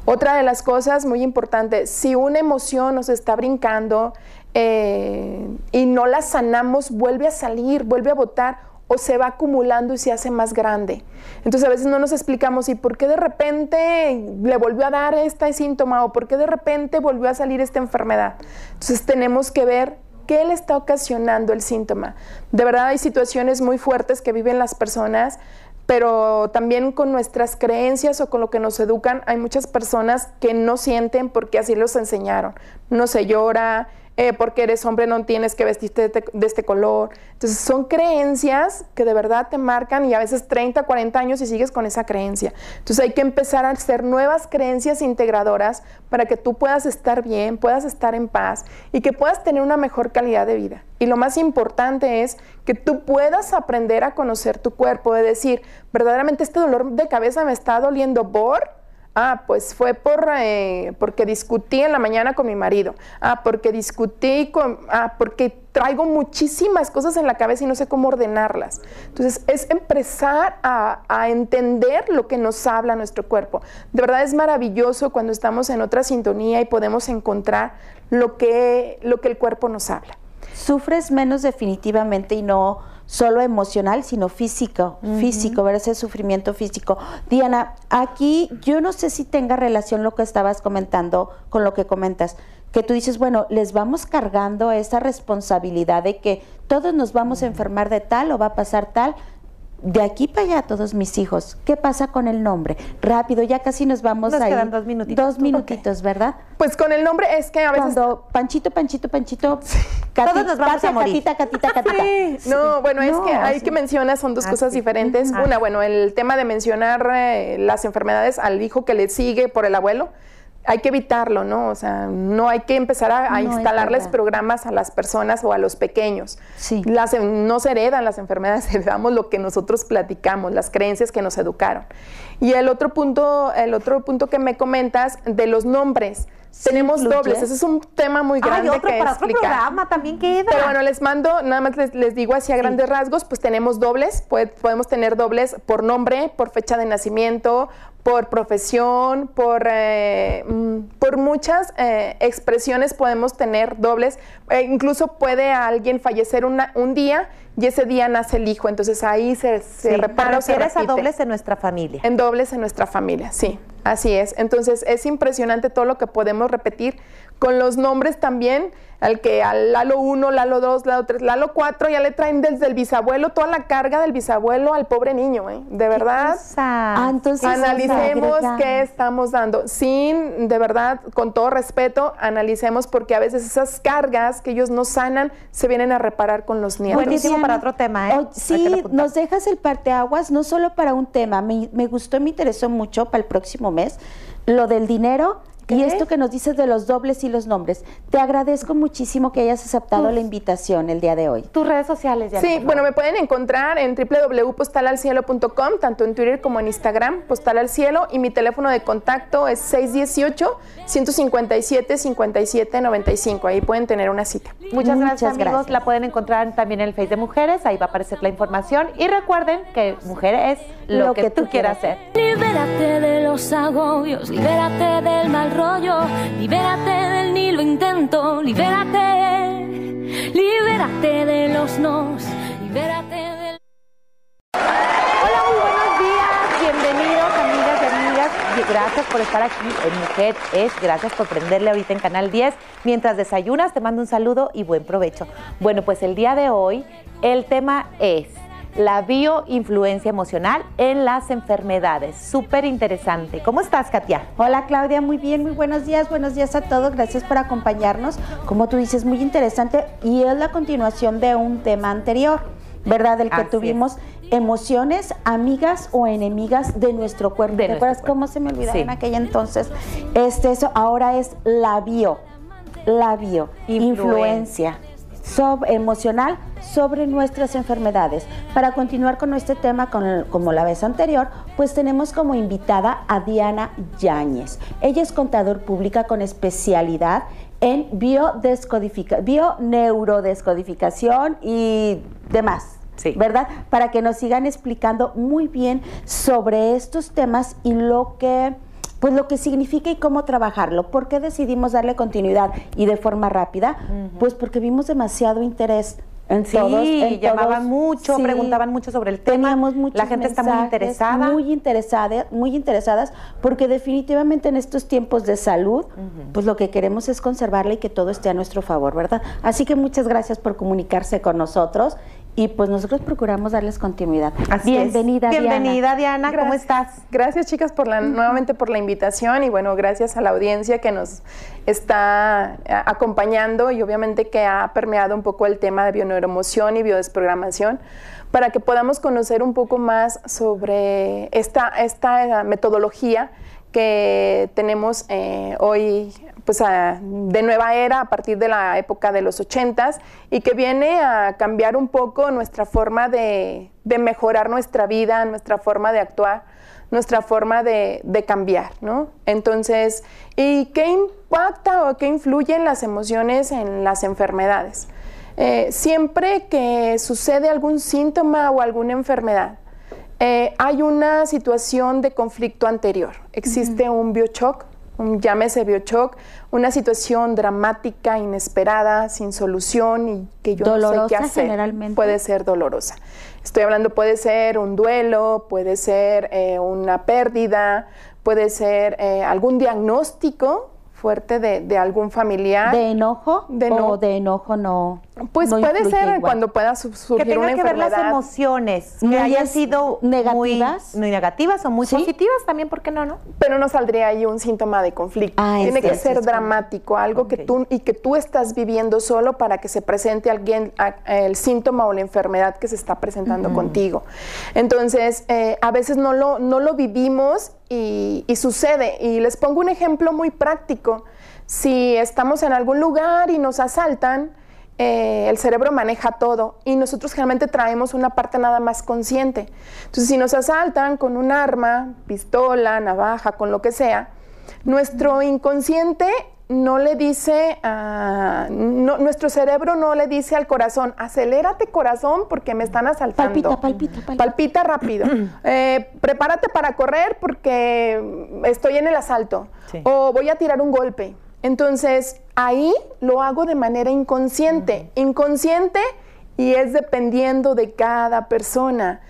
Otra de las cosas muy importantes, si una emoción nos está brincando eh, y no la sanamos, vuelve a salir, vuelve a botar o se va acumulando y se hace más grande. Entonces a veces no nos explicamos y por qué de repente le volvió a dar este síntoma o por qué de repente volvió a salir esta enfermedad. Entonces tenemos que ver qué le está ocasionando el síntoma. De verdad hay situaciones muy fuertes que viven las personas pero también con nuestras creencias o con lo que nos educan, hay muchas personas que no sienten porque así los enseñaron. No se llora, eh, porque eres hombre no tienes que vestirte de, este color. Entonces son creencias que de verdad te marcan y a veces 30, 40 años y sigues con esa creencia. Entonces hay que empezar a hacer nuevas creencias integradoras para que tú puedas estar bien, puedas estar en paz y que puedas tener una mejor calidad de vida. Y lo más importante es que tú puedas aprender a conocer tu cuerpo, de decir, verdaderamente este dolor de cabeza me está doliendo por Ah, pues fue por, eh, porque discutí en la mañana con mi marido. Ah, porque discutí con... Ah, porque traigo muchísimas cosas en la cabeza y no sé cómo ordenarlas. Entonces, es empezar a, a entender lo que nos habla nuestro cuerpo. De verdad es maravilloso cuando estamos en otra sintonía y podemos encontrar lo que, lo que el cuerpo nos habla. Sufres menos definitivamente y no solo emocional, sino físico, físico, ver ese sufrimiento físico. Diana, aquí yo no sé si tenga relación lo que estabas comentando con lo que comentas, que tú dices, bueno, les vamos cargando esa responsabilidad de que todos nos vamos a enfermar de tal o va a pasar tal, de aquí para allá todos mis hijos. ¿Qué pasa con el nombre? Rápido, ya casi nos vamos nos ahí. Quedan dos minutitos. Dos minutitos, ¿verdad? Pues con el nombre es que a veces... Cuando Panchito, Panchito, Panchito... *laughs* todos nos vamos a morir. Catita, catita, catita. Sí. No, bueno, es que hay que mencionar, son dos cosas diferentes. Una, bueno, el tema de mencionar eh, las enfermedades al hijo que le sigue por el abuelo hay que evitarlo, ¿no? O sea, no hay que empezar a, instalarles programas a las personas o a los pequeños. Sí. Las, no se heredan las enfermedades, *laughs* heredamos lo que nosotros platicamos, las creencias que nos educaron. Y el otro punto, el otro punto que me comentas de los nombres. Tenemos dobles, ese es un tema muy grande Ay, otro que para explicar. otro programa también queda. Pero bueno, les mando, nada más les, digo así a grandes rasgos, pues tenemos dobles, podemos tener dobles por nombre, por fecha de nacimiento, por profesión, por, eh, mm, por muchas eh, expresiones podemos tener dobles. Eh, incluso puede alguien fallecer una, un día y ese día nace el hijo, entonces ahí se, se repara o se a dobles en nuestra familia. En dobles en nuestra familia, sí, así es. Entonces es impresionante todo lo que podemos repetir. Con los nombres también, al que al Lalo 1, Lalo 2, Lalo 3, Lalo 4 ya le traen desde el bisabuelo toda la carga del bisabuelo al pobre niño, ¿eh? De verdad. Ah, entonces analicemos qué estamos dando. Sin, de verdad, con todo respeto, analicemos porque a veces esas cargas que ellos no sanan se vienen a reparar con los nietos. Buenísimo para otro tema, ¿eh? sí, nos dejas el parteaguas no solo para un tema, me, me gustó, me interesó mucho para el próximo mes, lo del dinero y esto que nos dices de los dobles y los nombres, te agradezco muchísimo que hayas aceptado la invitación el día de hoy. Tus redes sociales, ya. Sí, bueno, me pueden encontrar en www.postalalcielo.com, tanto en Twitter como en Instagram, Postal al Cielo, y mi teléfono de contacto es 618-157-5795. Ahí pueden tener una cita. Muchas, gracias, amigos. La pueden encontrar también en el Face de Mujeres, ahí va a aparecer la información. Y recuerden que mujer es lo, que, tú quieras ser. Libérate de los agobios, libérate del mal rollo, libérate del ni lo intento, libérate, libérate de los nos, libérate del... Hola, muy buenos días, bienvenidos amigas y amigas, gracias por estar aquí en Mujer Es, gracias por prenderle ahorita en Canal 10. Mientras desayunas, te mando un saludo y buen provecho. Bueno, pues el día de hoy el tema es la bioinfluencia emocional en las enfermedades. Súper interesante. ¿Cómo estás, Katia? Hola, Claudia. Muy bien, muy buenos días. Buenos días a todos. Gracias por acompañarnos. Como tú dices, muy interesante y es la continuación de un tema anterior, ¿verdad? Del que tuvimos emociones, amigas o enemigas de nuestro cuerpo. ¿Te acuerdas cómo se me olvidaba en aquella entonces? Este, eso ahora es la bio, la bio, influencia emocional sobre nuestras enfermedades. Para continuar con este tema, como la vez anterior, pues tenemos como invitada a Diana Yáñez. Ella es contador pública con especialidad en bioneurodescodificación y demás. Sí. ¿Verdad? Para que nos sigan explicando muy bien sobre estos temas y lo que pues lo que significa y cómo trabajarlo. ¿Por qué decidimos darle continuidad y de forma rápida? Pues porque vimos demasiado interés en sí, todos, llamaban mucho, preguntaban mucho sobre el tema. Teníamos La gente está muy interesada. Muy interesada, muy interesadas, porque definitivamente en estos tiempos de salud, pues lo que queremos es conservarla y que todo esté a nuestro favor, ¿verdad? Así que muchas gracias por comunicarse con nosotros y pues nosotros procuramos darles continuidad. Bienvenida, Diana. Bienvenida, Diana. ¿Cómo estás? Gracias, chicas, por la, nuevamente por la invitación y bueno, gracias a la audiencia que nos está eh, acompañando y obviamente que ha permeado un poco el tema de bioneuromoción y biodesprogramación para que podamos conocer un poco más sobre esta, esta metodología que tenemos eh, hoy pues, de nueva era a partir de la época de los ochentas y que viene a cambiar un poco nuestra forma de, mejorar nuestra vida, nuestra forma de actuar, nuestra forma de, cambiar, ¿no? Entonces, ¿y qué impacta o qué influye en las emociones en las enfermedades? Eh, siempre que sucede algún síntoma o alguna enfermedad, eh, hay una situación de conflicto anterior. Existe un biochoc, un, llámese biochoc, una situación dramática, inesperada, sin solución y que yo no sé qué hacer. Generalmente. Puede ser dolorosa. Estoy hablando, puede ser un duelo, puede ser eh, una pérdida, puede ser eh, algún diagnóstico fuerte de, algún familiar. ¿De enojo? De o de enojo no. Pues puede ser cuando pueda surgir que tenga que ver las emociones que hayan sido negativas, muy, negativas o muy positivas también, ¿por qué no, no? Pero no saldría ahí un síntoma de conflicto. Ah, Tiene que ser dramático, algo que tú y que tú estás viviendo solo para que se presente alguien el síntoma o la enfermedad que se está presentando contigo. Entonces, eh, a veces no lo no lo vivimos y, y sucede. Y les pongo un ejemplo muy práctico. Si estamos en algún lugar y nos asaltan, eh, el cerebro maneja todo y nosotros generalmente traemos una parte nada más consciente. Entonces, si nos asaltan con un arma, pistola, navaja, con lo que sea, nuestro inconsciente no le dice, nuestro cerebro no le dice al corazón, acelérate corazón porque me están asaltando. Palpita, palpita, palpita. Palpita rápido. *clears throat* Eh, prepárate para correr porque estoy en el asalto. O voy a tirar un golpe. Entonces, ahí lo hago de manera inconsciente. Inconsciente y es dependiendo de cada persona.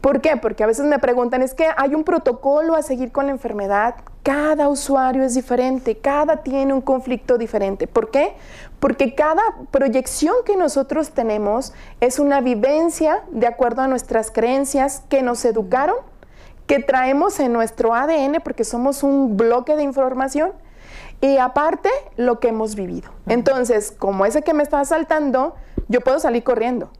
¿Por qué? Porque a veces me preguntan, es que hay un protocolo a seguir con la enfermedad. Cada usuario es diferente, cada tiene un conflicto diferente. ¿Por qué? Porque cada proyección que nosotros tenemos es una vivencia de acuerdo a nuestras creencias que nos educaron, que traemos en nuestro ADN, porque somos un bloque de información y aparte lo que hemos vivido. Entonces, como ese que me está asaltando, yo puedo salir corriendo.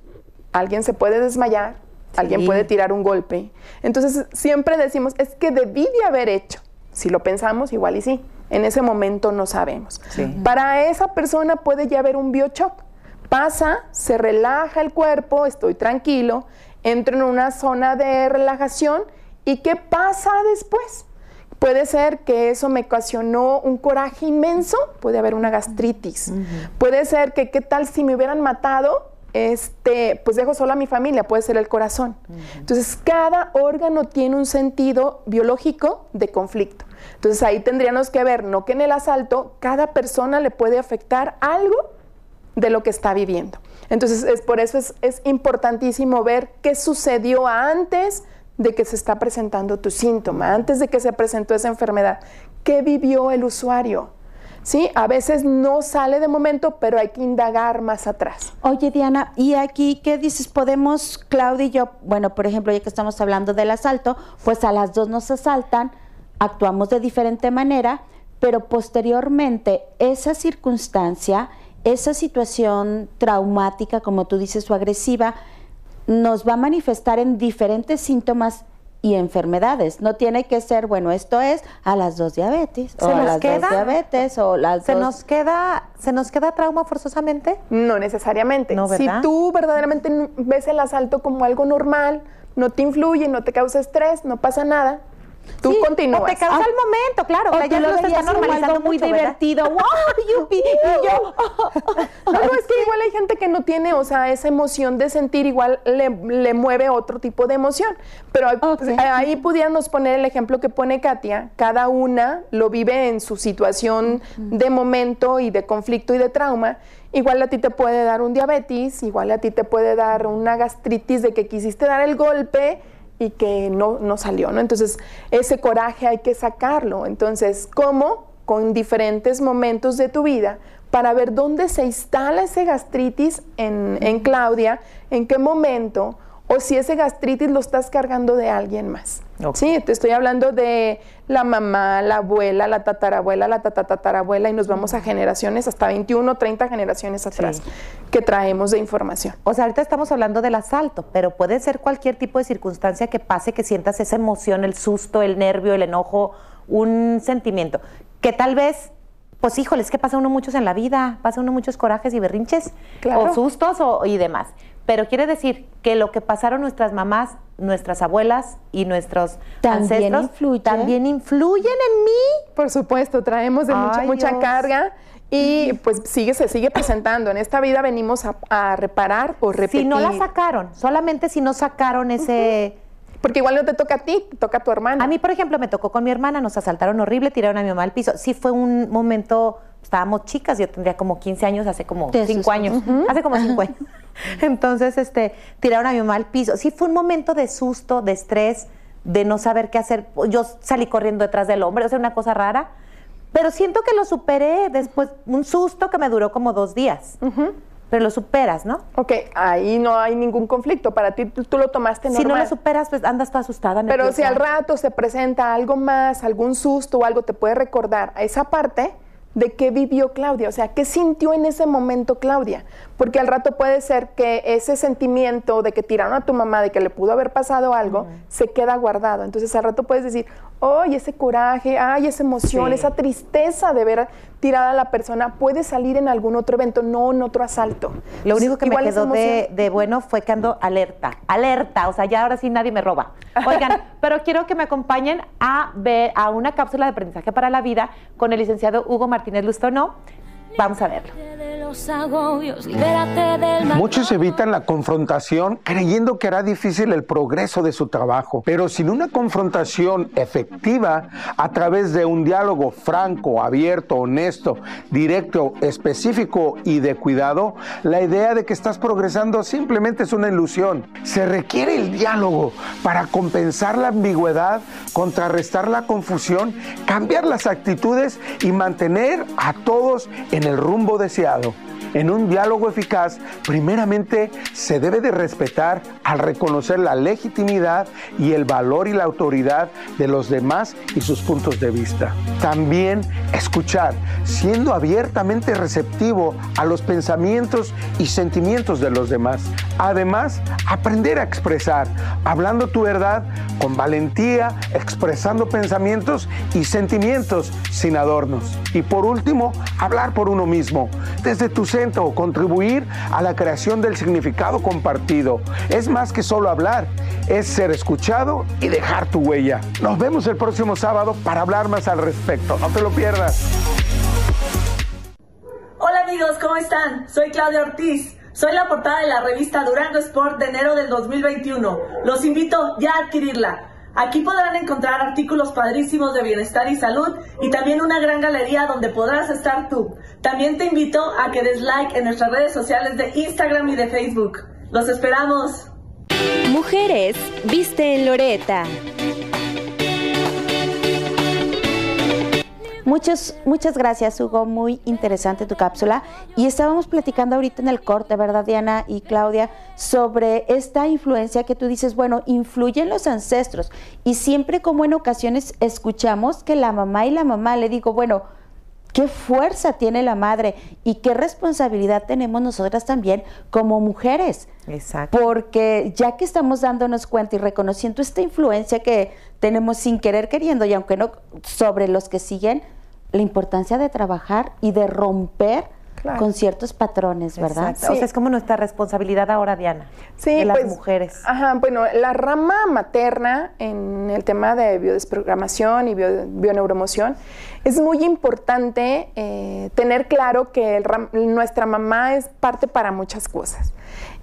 Alguien se puede desmayar, alguien puede tirar un golpe. Entonces, siempre decimos, es que debí de haber hecho. Si lo pensamos, igual y sí. En ese momento no sabemos. Para esa persona puede ya haber un biochoc. Pasa, se relaja el cuerpo, estoy tranquilo, entro en una zona de relajación y ¿qué pasa después? Puede ser que eso me ocasionó un coraje inmenso, puede haber una gastritis. Puede ser que qué tal si me hubieran matado, este, pues dejo solo a mi familia, puede ser el corazón. Entonces, cada órgano tiene un sentido biológico de conflicto. Entonces, ahí tendríamos que ver, no que en el asalto cada persona le puede afectar algo de lo que está viviendo. Entonces, es por eso es, es importantísimo ver qué sucedió antes, de que se está presentando tu síntoma, antes de que se presentó esa enfermedad. ¿Qué vivió el usuario? ¿sí? A veces no sale de momento, pero hay que indagar más atrás. Oye, Diana, ¿y aquí qué dices? Podemos, Claudia y yo, bueno, por ejemplo, ya que estamos hablando del asalto, pues a las dos nos asaltan, actuamos de diferente manera, pero posteriormente esa circunstancia, esa situación traumática, como tú dices, o agresiva, nos va a manifestar en diferentes síntomas y enfermedades. No tiene que ser, bueno, esto es a las dos diabetes, o a las dos diabetes, o las ¿Se nos queda, ¿Se nos queda trauma forzosamente? No necesariamente. si tú verdaderamente ves el asalto como algo normal, no te influye, no te causa estrés, no pasa nada, Tú continúas. O te causa el momento, claro. O ya lo, está normalizando muy divertido. *laughs* ¡Wow! ¡Yupi! Y yo. *laughs* no, es que igual hay gente que no tiene, o sea, esa emoción de sentir, igual le, le mueve otro tipo de emoción. Pero ahí pudiéramos poner el ejemplo que pone Katia. Cada una lo vive en su situación de momento y de conflicto y de trauma. Igual a ti te puede dar un diabetes, igual a ti te puede dar una gastritis de que quisiste dar el golpe y que no, no salió, ¿no? Entonces, ese coraje hay que sacarlo. Entonces, ¿cómo? con diferentes momentos de tu vida para ver dónde se instala ese gastritis en, en Claudia, en qué momento, o si ese gastritis lo estás cargando de alguien más. Sí, te estoy hablando de la mamá, la abuela, la tatarabuela, la tatatatarabuela y nos vamos a generaciones, hasta 21, 30 generaciones atrás, que traemos de información. O sea, ahorita estamos hablando del asalto, pero puede ser cualquier tipo de circunstancia que pase, que sientas esa emoción, el susto, el nervio, el enojo, un sentimiento, que tal vez pues híjole, es que pasa uno muchos en la vida, pasa uno muchos corajes y berrinches, o sustos o, y demás. Pero quiere decir que lo que pasaron nuestras mamás, nuestras abuelas y nuestros ¿También ancestros también influyen en mí. Por supuesto, traemos de mucha, mucha carga y pues sigue, se sigue presentando. En esta vida venimos a, reparar o repetir. Si no la sacaron, solamente si no sacaron ese... Porque igual no te toca a ti, toca a tu hermana. A mí, por ejemplo, me tocó con mi hermana, nos asaltaron horrible, tiraron a mi mamá al piso. Sí fue un momento, estábamos chicas, yo tendría como 15 años, hace como 5 años. Hace como 5 años. *laughs* Entonces, este, tiraron a mi mamá al piso. Sí fue un momento de susto, de estrés, de no saber qué hacer. Yo salí corriendo detrás del hombre, o sea, una cosa rara. Pero siento que lo superé después, un susto que me duró como dos días. Pero lo superas, ¿no? Ok, ahí no hay ningún conflicto. Para ti, tú, lo tomaste normal. Si no lo superas, pues andas toda asustada. Pero si al rato se presenta algo más, algún susto o algo, te puede recordar a esa parte, de qué vivió Claudia, o sea, qué sintió en ese momento Claudia, porque al rato puede ser que ese sentimiento de que tiraron a tu mamá, de que le pudo haber pasado algo, se queda guardado. Entonces al rato puedes decir, ¡ay, ese coraje! ¡ay, esa emoción! Esa tristeza de ver tirada a la persona puede salir en algún otro evento, no en otro asalto. Lo único que me quedó de, de, bueno fue que ando alerta, alerta, o sea, ya ahora sí nadie me roba. Oigan, *laughs* pero quiero que me acompañen a ver a una cápsula de aprendizaje para la vida con el licenciado Hugo Martínez Lustono. Vamos a verlo. Muchos evitan la confrontación creyendo que hará difícil el progreso de su trabajo, pero sin una confrontación efectiva a través de un diálogo franco, abierto, honesto, directo, específico y de cuidado, la idea de que estás progresando simplemente es una ilusión. Se requiere el diálogo para compensar la ambigüedad, contrarrestar la confusión, cambiar las actitudes y mantener a todos en el rumbo deseado. En un diálogo eficaz, primeramente se debe de respetar al reconocer la legitimidad y el valor y la autoridad de los demás y sus puntos de vista. También escuchar, siendo abiertamente receptivo a los pensamientos y sentimientos de los demás. Además, aprender a expresar, hablando tu verdad con valentía, expresando pensamientos y sentimientos sin adornos. Y por último, hablar por uno mismo, desde tu ser contribuir a la creación del significado compartido. Es más que solo hablar, es ser escuchado y dejar tu huella. Nos vemos el próximo sábado para hablar más al respecto. No te lo pierdas. Hola amigos, ¿cómo están? Soy Claudia Ortiz. Soy la portada de la revista Durango Sport de enero del 2021. Los invito ya a adquirirla. Aquí podrán encontrar artículos padrísimos de bienestar y salud y también una gran galería donde podrás estar tú. También te invito a que des like en nuestras redes sociales de Instagram y de Facebook. Los esperamos. Mujeres, viste en Loreta. Muchas, muchas gracias, Hugo. Muy interesante tu cápsula. Y estábamos platicando ahorita en el corte, ¿verdad, Diana y Claudia? Sobre esta influencia que tú dices, bueno, influyen los ancestros. Y siempre como en ocasiones escuchamos que la mamá y la mamá, le digo, bueno, qué fuerza tiene la madre y qué responsabilidad tenemos nosotras también como mujeres. Exacto. Porque ya que estamos dándonos cuenta y reconociendo esta influencia que tenemos sin querer queriendo y aunque no sobre los que siguen, la importancia de trabajar y de romper con ciertos patrones, ¿verdad? O sea, es como nuestra responsabilidad ahora, Diana, sí, de las pues, mujeres. Ajá, bueno, la rama materna en el tema de biodesprogramación y bioneuromoción es muy importante eh, tener claro que nuestra mamá es parte para muchas cosas.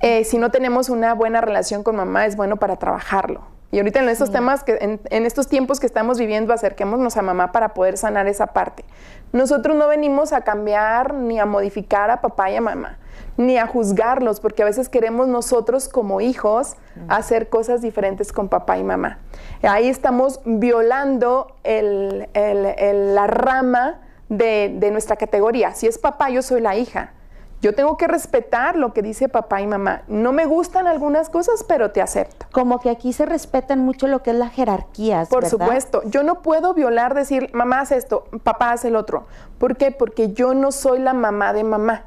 Eh, si no tenemos una buena relación con mamá, es bueno para trabajarlo. Y ahorita en estos temas, que, en, estos tiempos que estamos viviendo, acerquémonos a mamá para poder sanar esa parte. Nosotros no venimos a cambiar ni a modificar a papá y a mamá, ni a juzgarlos, porque a veces queremos nosotros como hijos hacer cosas diferentes con papá y mamá. Ahí estamos violando la rama de, de nuestra categoría. Si es papá, yo soy la hija. Yo tengo que respetar lo que dice papá y mamá. No me gustan algunas cosas, pero te acepto. Como que aquí se respetan mucho lo que es la jerarquía. Por supuesto. Yo no puedo violar, decir, mamá hace esto, papá hace el otro. ¿Por qué? Porque yo no soy la mamá de mamá.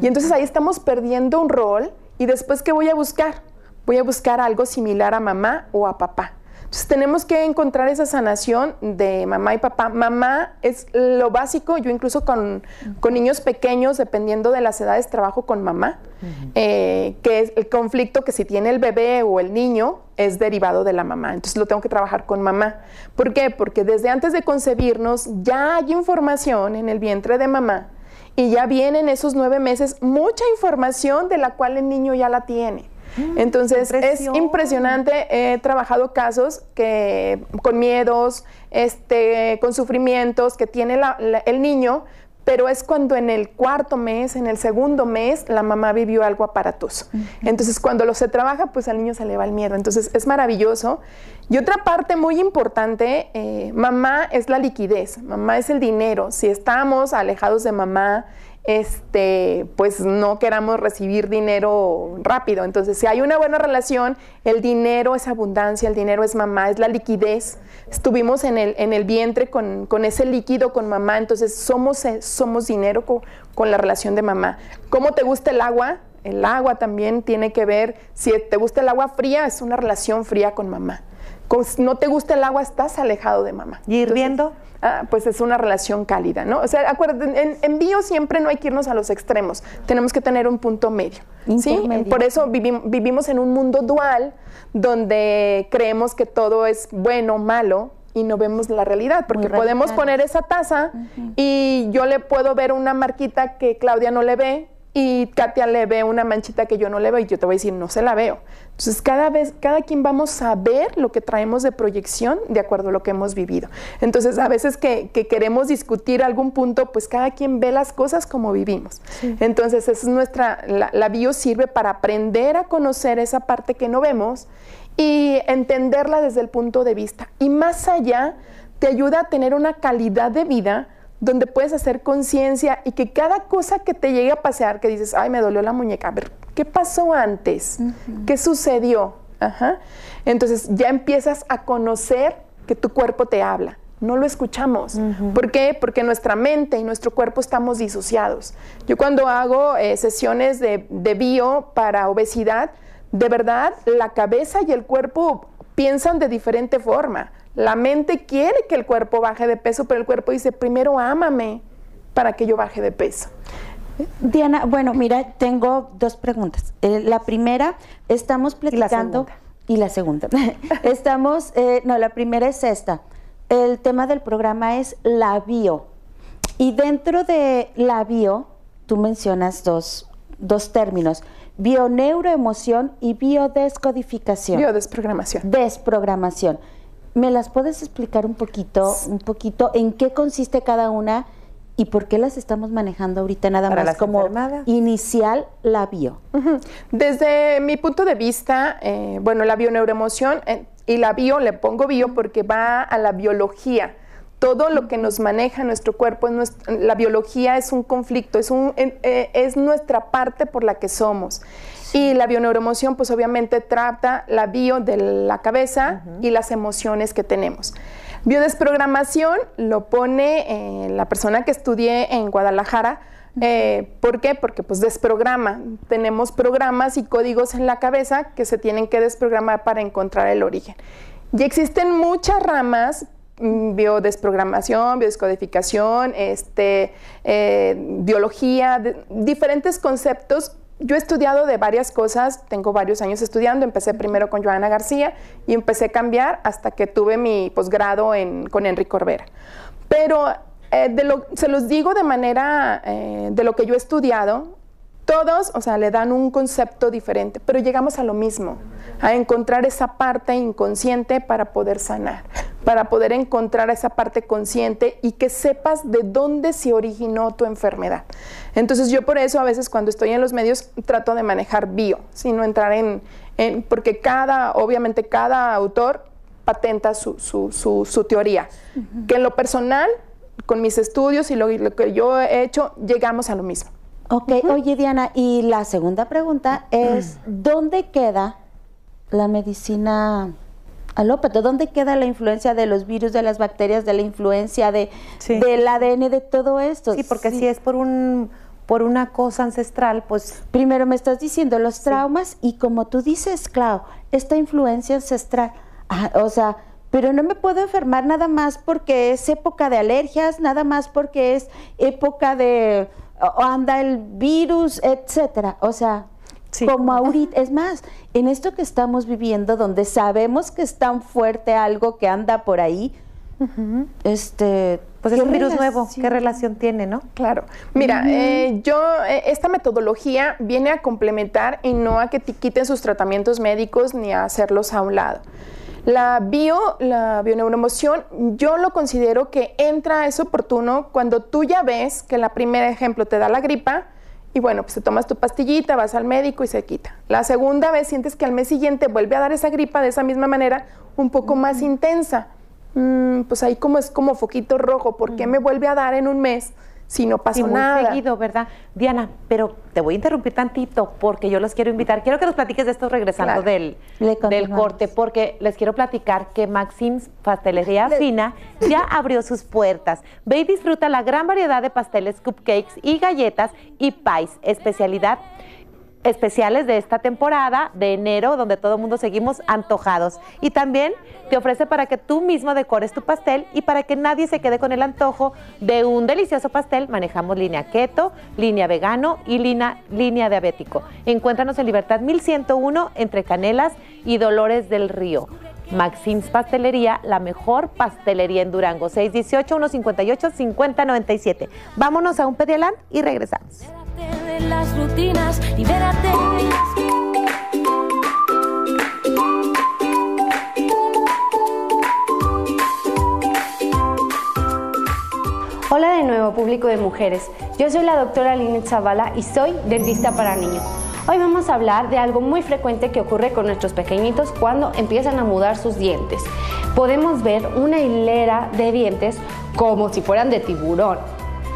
Y entonces ahí estamos perdiendo un rol y después, ¿qué voy a buscar? Voy a buscar algo similar a mamá o a papá. Entonces tenemos que encontrar esa sanación de mamá y papá. Mamá es lo básico, yo incluso con, niños pequeños, dependiendo de las edades, trabajo con mamá, eh, que es el conflicto que si tiene el bebé o el niño es derivado de la mamá. Entonces lo tengo que trabajar con mamá. ¿Por qué? Porque desde antes de concebirnos ya hay información en el vientre de mamá y ya vienen esos nueve meses mucha información de la cual el niño ya la tiene. Entonces es impresionante. He trabajado casos que con miedos, este, con sufrimientos que tiene el niño, pero es cuando en el cuarto mes, en el segundo mes, la mamá vivió algo aparatoso. Entonces, cuando lo se trabaja, pues al niño se le va el miedo. Entonces, es maravilloso. Y otra parte muy importante, eh, mamá es la liquidez, mamá es el dinero. Si estamos alejados de mamá, este, pues no queramos recibir dinero rápido. Entonces, si hay una buena relación, el dinero es abundancia, el dinero es mamá, es la liquidez. Estuvimos en el, en el vientre con, ese líquido con mamá, entonces somos, eh, somos dinero con, con la relación de mamá. ¿Cómo te gusta el agua? El agua también tiene que ver, si te gusta el agua fría, es una relación fría con mamá no te gusta el agua, estás alejado de mamá. ¿Y hirviendo? Ah, pues es una relación cálida, ¿no? O sea, acuérdense, en, bio siempre no hay que irnos a los extremos, tenemos que tener un punto medio, ¿sí? Por eso vivimos en un mundo dual donde creemos que todo es bueno, o malo, y no vemos la realidad, porque podemos poner esa taza y yo le puedo ver una marquita que Claudia no le ve, y Katia le ve una manchita que yo no le veo y yo te voy a decir, no se la veo. Entonces, cada vez, cada quien vamos a ver lo que traemos de proyección de acuerdo a lo que hemos vivido. Entonces, a veces que, queremos discutir algún punto, pues cada quien ve las cosas como vivimos. Entonces, es nuestra, la, la bio sirve para aprender a conocer esa parte que no vemos y entenderla desde el punto de vista. Y más allá, te ayuda a tener una calidad de vida donde puedes hacer conciencia y que cada cosa que te llegue a pasear, que dices, ay, me dolió la muñeca, a ver, ¿qué pasó antes? ¿Qué sucedió? Entonces ya empiezas a conocer que tu cuerpo te habla. No lo escuchamos. ¿Por qué? Porque nuestra mente y nuestro cuerpo estamos disociados. Yo cuando hago eh, sesiones de, de bio para obesidad, de verdad la cabeza y el cuerpo piensan de diferente forma. La mente quiere que el cuerpo baje de peso, pero el cuerpo dice, primero ámame para que yo baje de peso. Diana, bueno, mira, tengo dos preguntas. Eh, la primera, estamos platicando... Y la segunda. *laughs* estamos, eh, no, la primera es esta. El tema del programa es la bio. Y dentro de la bio, tú mencionas dos, dos términos, bioneuroemoción y biodescodificación. Biodesprogramación. Desprogramación. ¿Me las puedes explicar un poquito, un poquito en qué consiste cada una y por qué las estamos manejando ahorita nada más como inicial la bio? Desde mi punto de vista, eh, bueno, la bioneuroemoción eh, y la bio, le pongo bio porque va a la biología. Todo lo que nos maneja nuestro cuerpo, la biología es un conflicto, es, un, eh, es nuestra parte por la que somos. Y la bioneuroemoción, pues obviamente trata la bio de la cabeza y las emociones que tenemos. Biodesprogramación lo pone eh, la persona que estudié en Guadalajara. Eh, ¿Por qué? Porque pues desprograma. Tenemos programas y códigos en la cabeza que se tienen que desprogramar para encontrar el origen. Y existen muchas ramas mm, biodesprogramación, biodescodificación, este, eh, biología, diferentes conceptos yo he estudiado de varias cosas, tengo varios años estudiando, empecé primero con Joana García y empecé a cambiar hasta que tuve mi posgrado con Enrique Corbera. Pero eh, se los digo de manera eh, de lo que yo he estudiado, todos, o sea, le dan un concepto diferente, pero llegamos a lo mismo, a encontrar esa parte inconsciente para poder sanar, para poder encontrar esa parte consciente y que sepas de dónde se originó tu enfermedad. Entonces yo por eso a veces cuando estoy en los medios trato de manejar bio, sino entrar en, porque cada, obviamente cada autor patenta su, su, su, teoría, que en lo personal con mis estudios y lo, que yo he hecho, llegamos a lo mismo. Ok, oye Diana, y la segunda pregunta es, *clears throat* ¿dónde queda la medicina alópata? ¿Dónde queda la influencia de los virus, de las bacterias, de la influencia de, del ADN, de todo esto? Sí, porque si es por un por una cosa ancestral, pues... Primero me estás diciendo los traumas y como tú dices, Clau, esta influencia ancestral, ah, o sea, pero no me puedo enfermar nada más porque es época de alergias, nada más porque es época de o anda el virus, etcétera. O sea, como ahorita, es más, en esto que estamos viviendo, donde sabemos que es tan fuerte algo que anda por ahí, este, pues es un virus nuevo, ¿qué relación tiene, no? Claro. Mira, eh, yo, eh, esta metodología viene a complementar y no a que te quiten sus tratamientos médicos ni a hacerlos a un lado. La bio, la bioneuromoción, yo lo considero que entra, es oportuno cuando tú ya ves que la primer ejemplo te da la gripa y bueno, pues te tomas tu pastillita, vas al médico y se quita. La segunda vez sientes que al mes siguiente vuelve a dar esa gripa de esa misma manera, un poco más intensa. Mm, pues ahí como es como foquito rojo, ¿por qué me vuelve a dar en un mes? Si no pasó muy nada. seguido, ¿verdad? Diana, pero te voy a interrumpir tantito porque yo los quiero invitar. Quiero que nos platiques de esto regresando del, del corte, porque les quiero platicar que Maxim's Pastelería Fina ya abrió sus puertas. Ve y disfruta la gran variedad de pasteles, cupcakes y galletas y pies, especialidad especiales de esta temporada de enero, donde todo el mundo seguimos antojados. Y también te ofrece para que tú mismo decores tu pastel y para que nadie se quede con el antojo de un delicioso pastel, manejamos línea keto, línea vegano y línea, línea diabético. Encuéntranos en Libertad 1101 entre Canelas y Dolores del Río. Maxim's Pastelería, la mejor pastelería en Durango, 618-158-5097. Vámonos a un pedialant y regresamos de las rutinas, Hola de nuevo, público de mujeres. Yo soy la doctora Linet Zavala y soy dentista para niños. Hoy vamos a hablar de algo muy frecuente que ocurre con nuestros pequeñitos cuando empiezan a mudar sus dientes. Podemos ver una hilera de dientes como si fueran de tiburón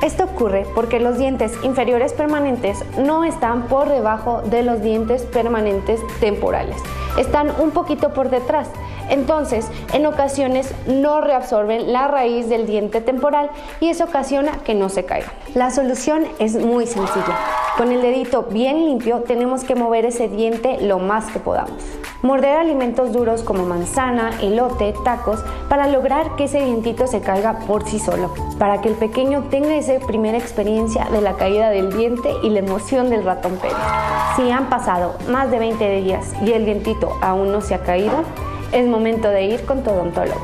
esto ocurre porque los dientes inferiores permanentes no están por debajo de los dientes permanentes temporales, están un poquito por detrás. Entonces, en ocasiones no reabsorben la raíz del diente temporal y eso ocasiona que no se caiga. La solución es muy sencilla. Con el dedito bien limpio tenemos que mover ese diente lo más que podamos. Morder alimentos duros como manzana, elote, tacos para lograr que ese dientito se caiga por sí solo, para que el pequeño tenga esa primera experiencia de la caída del diente y la emoción del ratón Pérez. Si han pasado más de 20 días y el dientito aún no se ha caído, es momento de ir con tu odontólogo.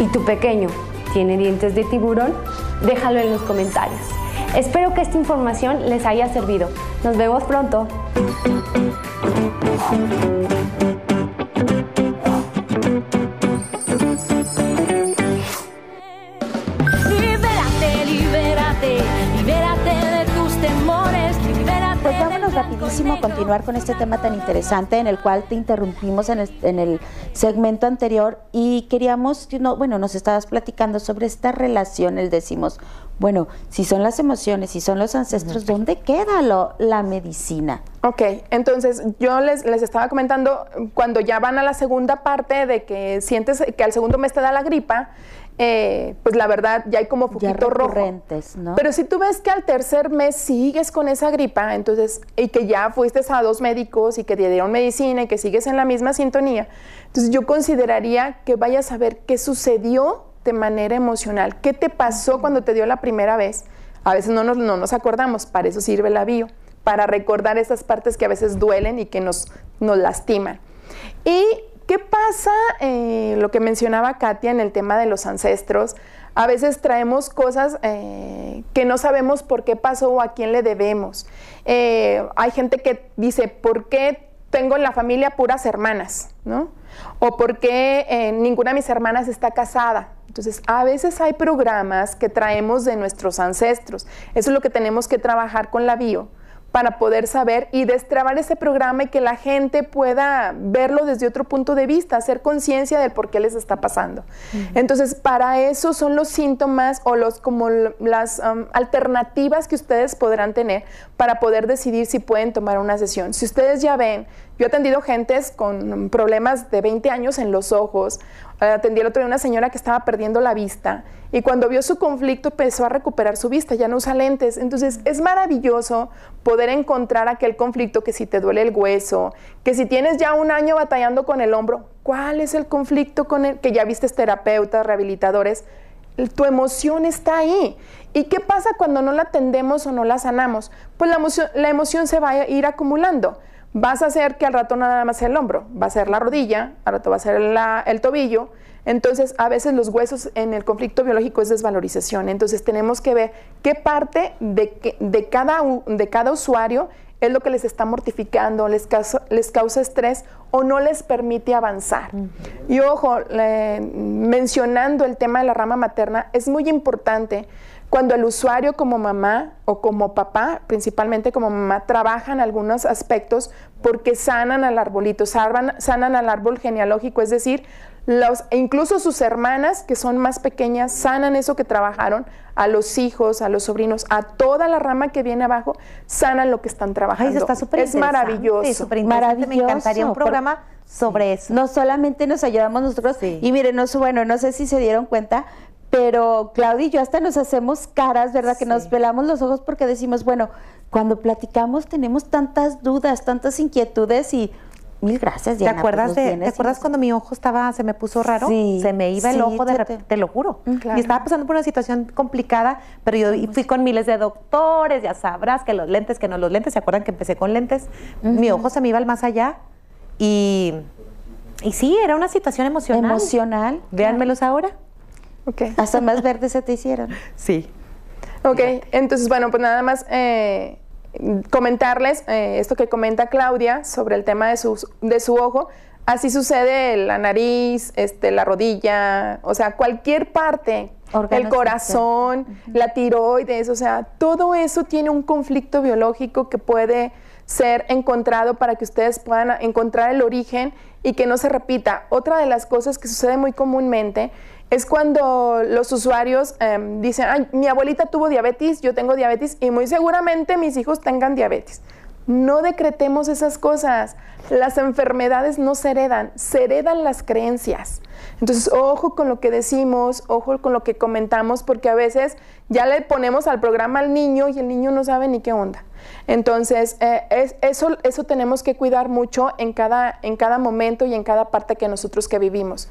¿Y tu pequeño tiene dientes de tiburón? Déjalo en los comentarios. Espero que esta información les haya servido. Nos vemos pronto. Continuar con este tema tan interesante en el cual te interrumpimos en el, segmento anterior y queríamos, bueno, nos estabas platicando sobre esta relación, el decimos, bueno, si son las emociones, si son los ancestros, ¿dónde queda lo, la medicina? Ok, entonces yo les, les estaba comentando, cuando ya van a la segunda parte de que sientes que al segundo mes te da la gripa, eh, pues la verdad ya hay como poquito rojo. ¿no? Pero si tú ves que al tercer mes sigues con esa gripa, entonces, y que ya fuiste a dos médicos y que te dieron medicina y que sigues en la misma sintonía, entonces yo consideraría que vayas a ver qué sucedió de manera emocional, qué te pasó cuando te dio la primera vez. A veces no nos, no nos acordamos, para eso sirve la bio, para recordar esas partes que a veces duelen y que nos, nos lastiman. Y ¿Qué pasa? Eh, lo que mencionaba Katia en el tema de los ancestros. A veces traemos cosas eh, que no sabemos por qué pasó o a quién le debemos. Eh, hay gente que dice, ¿por qué tengo en la familia puras hermanas? ¿no? O ¿por qué ninguna de mis hermanas está casada? Entonces, a veces hay programas que traemos de nuestros ancestros. Eso es lo que tenemos que trabajar con la bio para poder saber y destrabar ese programa y que la gente pueda verlo desde otro punto de vista, hacer conciencia del por qué les está pasando. Entonces, para eso son los síntomas o los como las um, alternativas que ustedes podrán tener para poder decidir si pueden tomar una sesión. Si ustedes ya ven, yo he atendido gentes con problemas de 20 años en los ojos Atendí el otro día una señora que estaba perdiendo la vista y cuando vio su conflicto empezó a recuperar su vista, ya no usa lentes. Entonces es maravilloso poder encontrar aquel conflicto que si te duele el hueso, que si tienes ya un año batallando con el hombro, ¿cuál es el conflicto con el que ya viste terapeutas, rehabilitadores? Tu emoción está ahí. ¿Y qué pasa cuando no la atendemos o no la sanamos? Pues la emoción, la emoción se va a ir acumulando vas a hacer que al rato nada más sea el hombro, va a ser la rodilla, al rato va a ser el tobillo. Entonces, a veces los huesos en el conflicto biológico es desvalorización. Entonces, tenemos que ver qué parte de, de, cada, de cada usuario es lo que les está mortificando, les causa, les causa estrés o no les permite avanzar. Y ojo, mencionando el tema de la rama materna, es muy importante cuando el usuario como mamá o como papá, principalmente como mamá, trabajan algunos aspectos porque sanan al arbolito, sanan, al árbol genealógico, es decir, los, incluso sus hermanas que son más pequeñas sanan eso que trabajaron, a los hijos, a los sobrinos, a toda la rama que viene abajo, sanan lo que están trabajando. está es maravilloso. maravilloso. Me encantaría un programa sobre eso. No solamente nos ayudamos nosotros, y miren, bueno, no sé si se dieron cuenta, pero Claudia y yo hasta nos hacemos caras, ¿verdad? Que nos pelamos los ojos porque decimos, bueno, cuando platicamos tenemos tantas dudas, tantas inquietudes y mil gracias, Diana. ¿Te acuerdas, pues, ¿te acuerdas cuando mi ojo estaba, se me puso raro? Sí, se me iba el ojo de repente, te... lo juro. Mm, y estaba pasando por una situación complicada, pero yo fui con miles de doctores, ya sabrás que los lentes, que no los lentes, ¿se acuerdan que empecé con lentes? Mi ojo se me iba al más allá y, y sí, era una situación emocional. Emocional. Véanmelos ahora. Okay. Hasta más verdes se te hicieron. Sí. Ok, entonces, bueno, pues nada más eh, comentarles eh, esto que comenta Claudia sobre el tema de, su, de su ojo. Así sucede la nariz, este, la rodilla, o sea, cualquier parte, el corazón, la tiroides, o sea, todo eso tiene un conflicto biológico que puede ser encontrado para que ustedes puedan encontrar el origen y que no se repita. Otra de las cosas que sucede muy comúnmente es cuando los usuarios em, dicen, Ay, mi abuelita tuvo diabetes, yo tengo diabetes y muy seguramente mis hijos tengan diabetes. No decretemos esas cosas. Las enfermedades no se heredan, se heredan las creencias. Entonces, ojo con lo que decimos, ojo con lo que comentamos, porque a veces ya le ponemos al programa al niño y el niño no sabe ni qué onda. Entonces, eh, eso, eso tenemos que cuidar mucho en cada, en cada momento y en cada parte que nosotros que vivimos.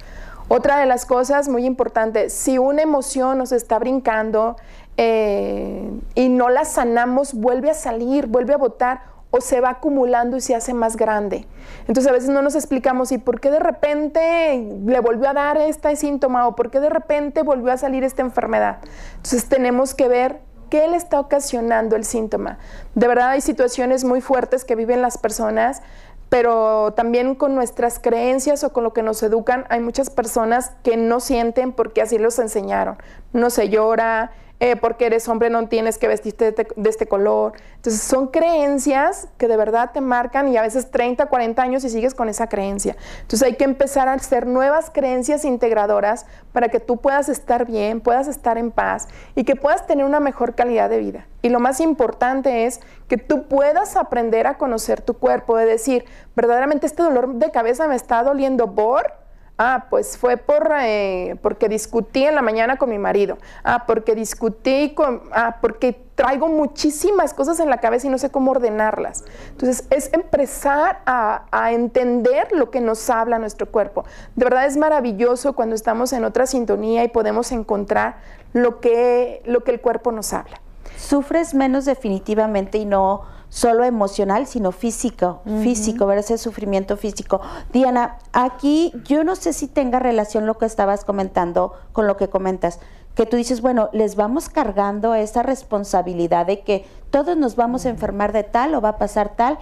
Otra de las cosas muy importantes, si una emoción nos está brincando eh, y no la sanamos, vuelve a salir, vuelve a botar o se va acumulando y se hace más grande. Entonces a veces no nos explicamos y por qué de repente le volvió a dar este síntoma o por qué de repente volvió a salir esta enfermedad. Entonces tenemos que ver qué le está ocasionando el síntoma. De verdad hay situaciones muy fuertes que viven las personas pero también con nuestras creencias o con lo que nos educan, hay muchas personas que no sienten porque así los enseñaron. No se llora, eh, porque eres hombre no tienes que vestirte de, este color. Entonces son creencias que de verdad te marcan y a veces 30, 40 años y sigues con esa creencia. Entonces hay que empezar a hacer nuevas creencias integradoras para que tú puedas estar bien, puedas estar en paz y que puedas tener una mejor calidad de vida. Y lo más importante es que tú puedas aprender a conocer tu cuerpo, de decir, verdaderamente este dolor de cabeza me está doliendo por Ah, pues fue por, eh, porque discutí en la mañana con mi marido. Ah, porque discutí con... Ah, porque traigo muchísimas cosas en la cabeza y no sé cómo ordenarlas. Entonces, es empezar a, a entender lo que nos habla nuestro cuerpo. De verdad es maravilloso cuando estamos en otra sintonía y podemos encontrar lo que, lo que el cuerpo nos habla. Sufres menos definitivamente y no solo emocional, sino físico, físico, ver ese sufrimiento físico. Diana, aquí yo no sé si tenga relación lo que estabas comentando con lo que comentas, que tú dices, bueno, les vamos cargando esa responsabilidad de que todos nos vamos a enfermar de tal o va a pasar tal.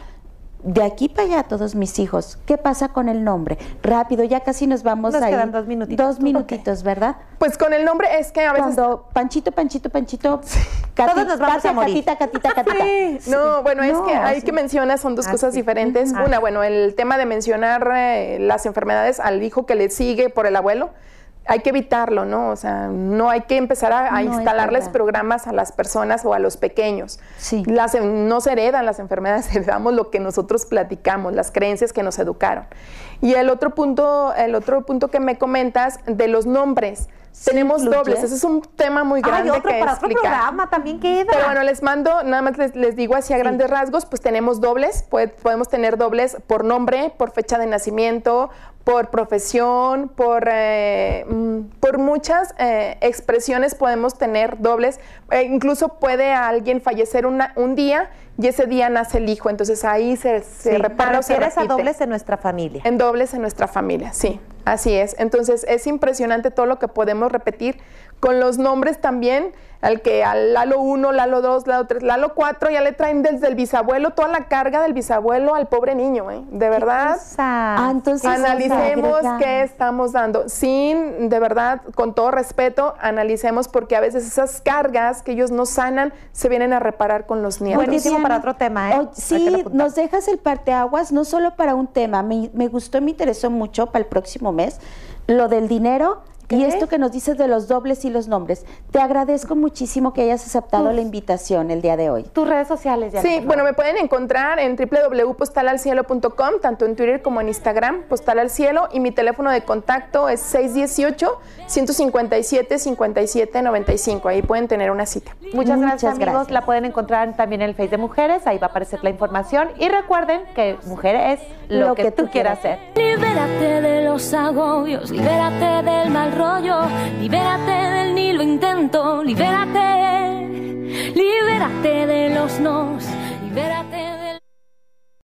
De aquí para allá todos mis hijos, ¿qué pasa con el nombre? Rápido, ya casi nos vamos nos ahí. quedan dos minutitos. Dos minutitos, ¿verdad? Pues con el nombre es que a veces... Cuando Panchito, Panchito, Panchito, *laughs* Todos nos vamos a morir. Catita, Catita, *laughs* Catita. No, bueno, es que hay sí. que mencionar, son dos Ah, cosas sí. diferentes. Ah. Una, bueno, el tema de mencionar eh, las enfermedades al hijo que le sigue por el abuelo, hay que evitarlo, ¿no? O sea, no hay que empezar a, a No, es instalarles programas a las personas o a los pequeños. Sí. Las, no se heredan las enfermedades, *laughs* heredamos lo que nosotros platicamos, las creencias que nos educaron. Y el otro punto, el otro punto que me comentas de los nombres. Tenemos dobles, ese es un tema muy grande Ay, otro que para otro explicar. programa también queda. Pero bueno, les mando, nada más les, les digo así a grandes rasgos, pues tenemos dobles, puede- podemos tener dobles por nombre, por fecha de nacimiento, por profesión, por, eh, mm, por muchas eh, expresiones podemos tener dobles. Eh, incluso puede alguien fallecer una- un día y ese día nace el hijo, entonces ahí se, se Sí, repara se refieres a dobles en nuestra familia. En dobles en nuestra familia, sí, así es. Entonces es impresionante todo lo que podemos repetir con los nombres también, al que al Lalo 1, Lalo 2, Lalo 3, Lalo 4 ya le traen desde el bisabuelo toda la carga del bisabuelo al pobre niño, ¿eh? De verdad. Ah, entonces Analicemos qué estamos dando. Sin, de verdad, con todo respeto, analicemos porque a veces esas cargas que ellos no sanan se vienen a reparar con los nietos. Buenísimo para otro tema, ¿eh? Oh, sí, nos dejas el parteaguas no solo para un tema, me, me gustó y me interesó mucho para el próximo mes, lo del dinero y esto que nos dices de los dobles y los nombres. Te agradezco muchísimo que hayas aceptado la invitación el día de hoy. Tus redes sociales, ya. Sí, bueno, me pueden encontrar en www.postalalcielo.com, tanto en Twitter como en Instagram, Postal al Cielo, y mi teléfono de contacto es 618-157-5795. Ahí pueden tener una cita. Muchas, Muchas gracias, amigos. gracias. La pueden encontrar también en el Face de Mujeres. Ahí va a aparecer la información. Y recuerden que mujer es lo, que, tú quieras ser. Libérate de los agobios, libérate del mal rollo, libérate del ni lo intento, libérate, libérate de los nos, libérate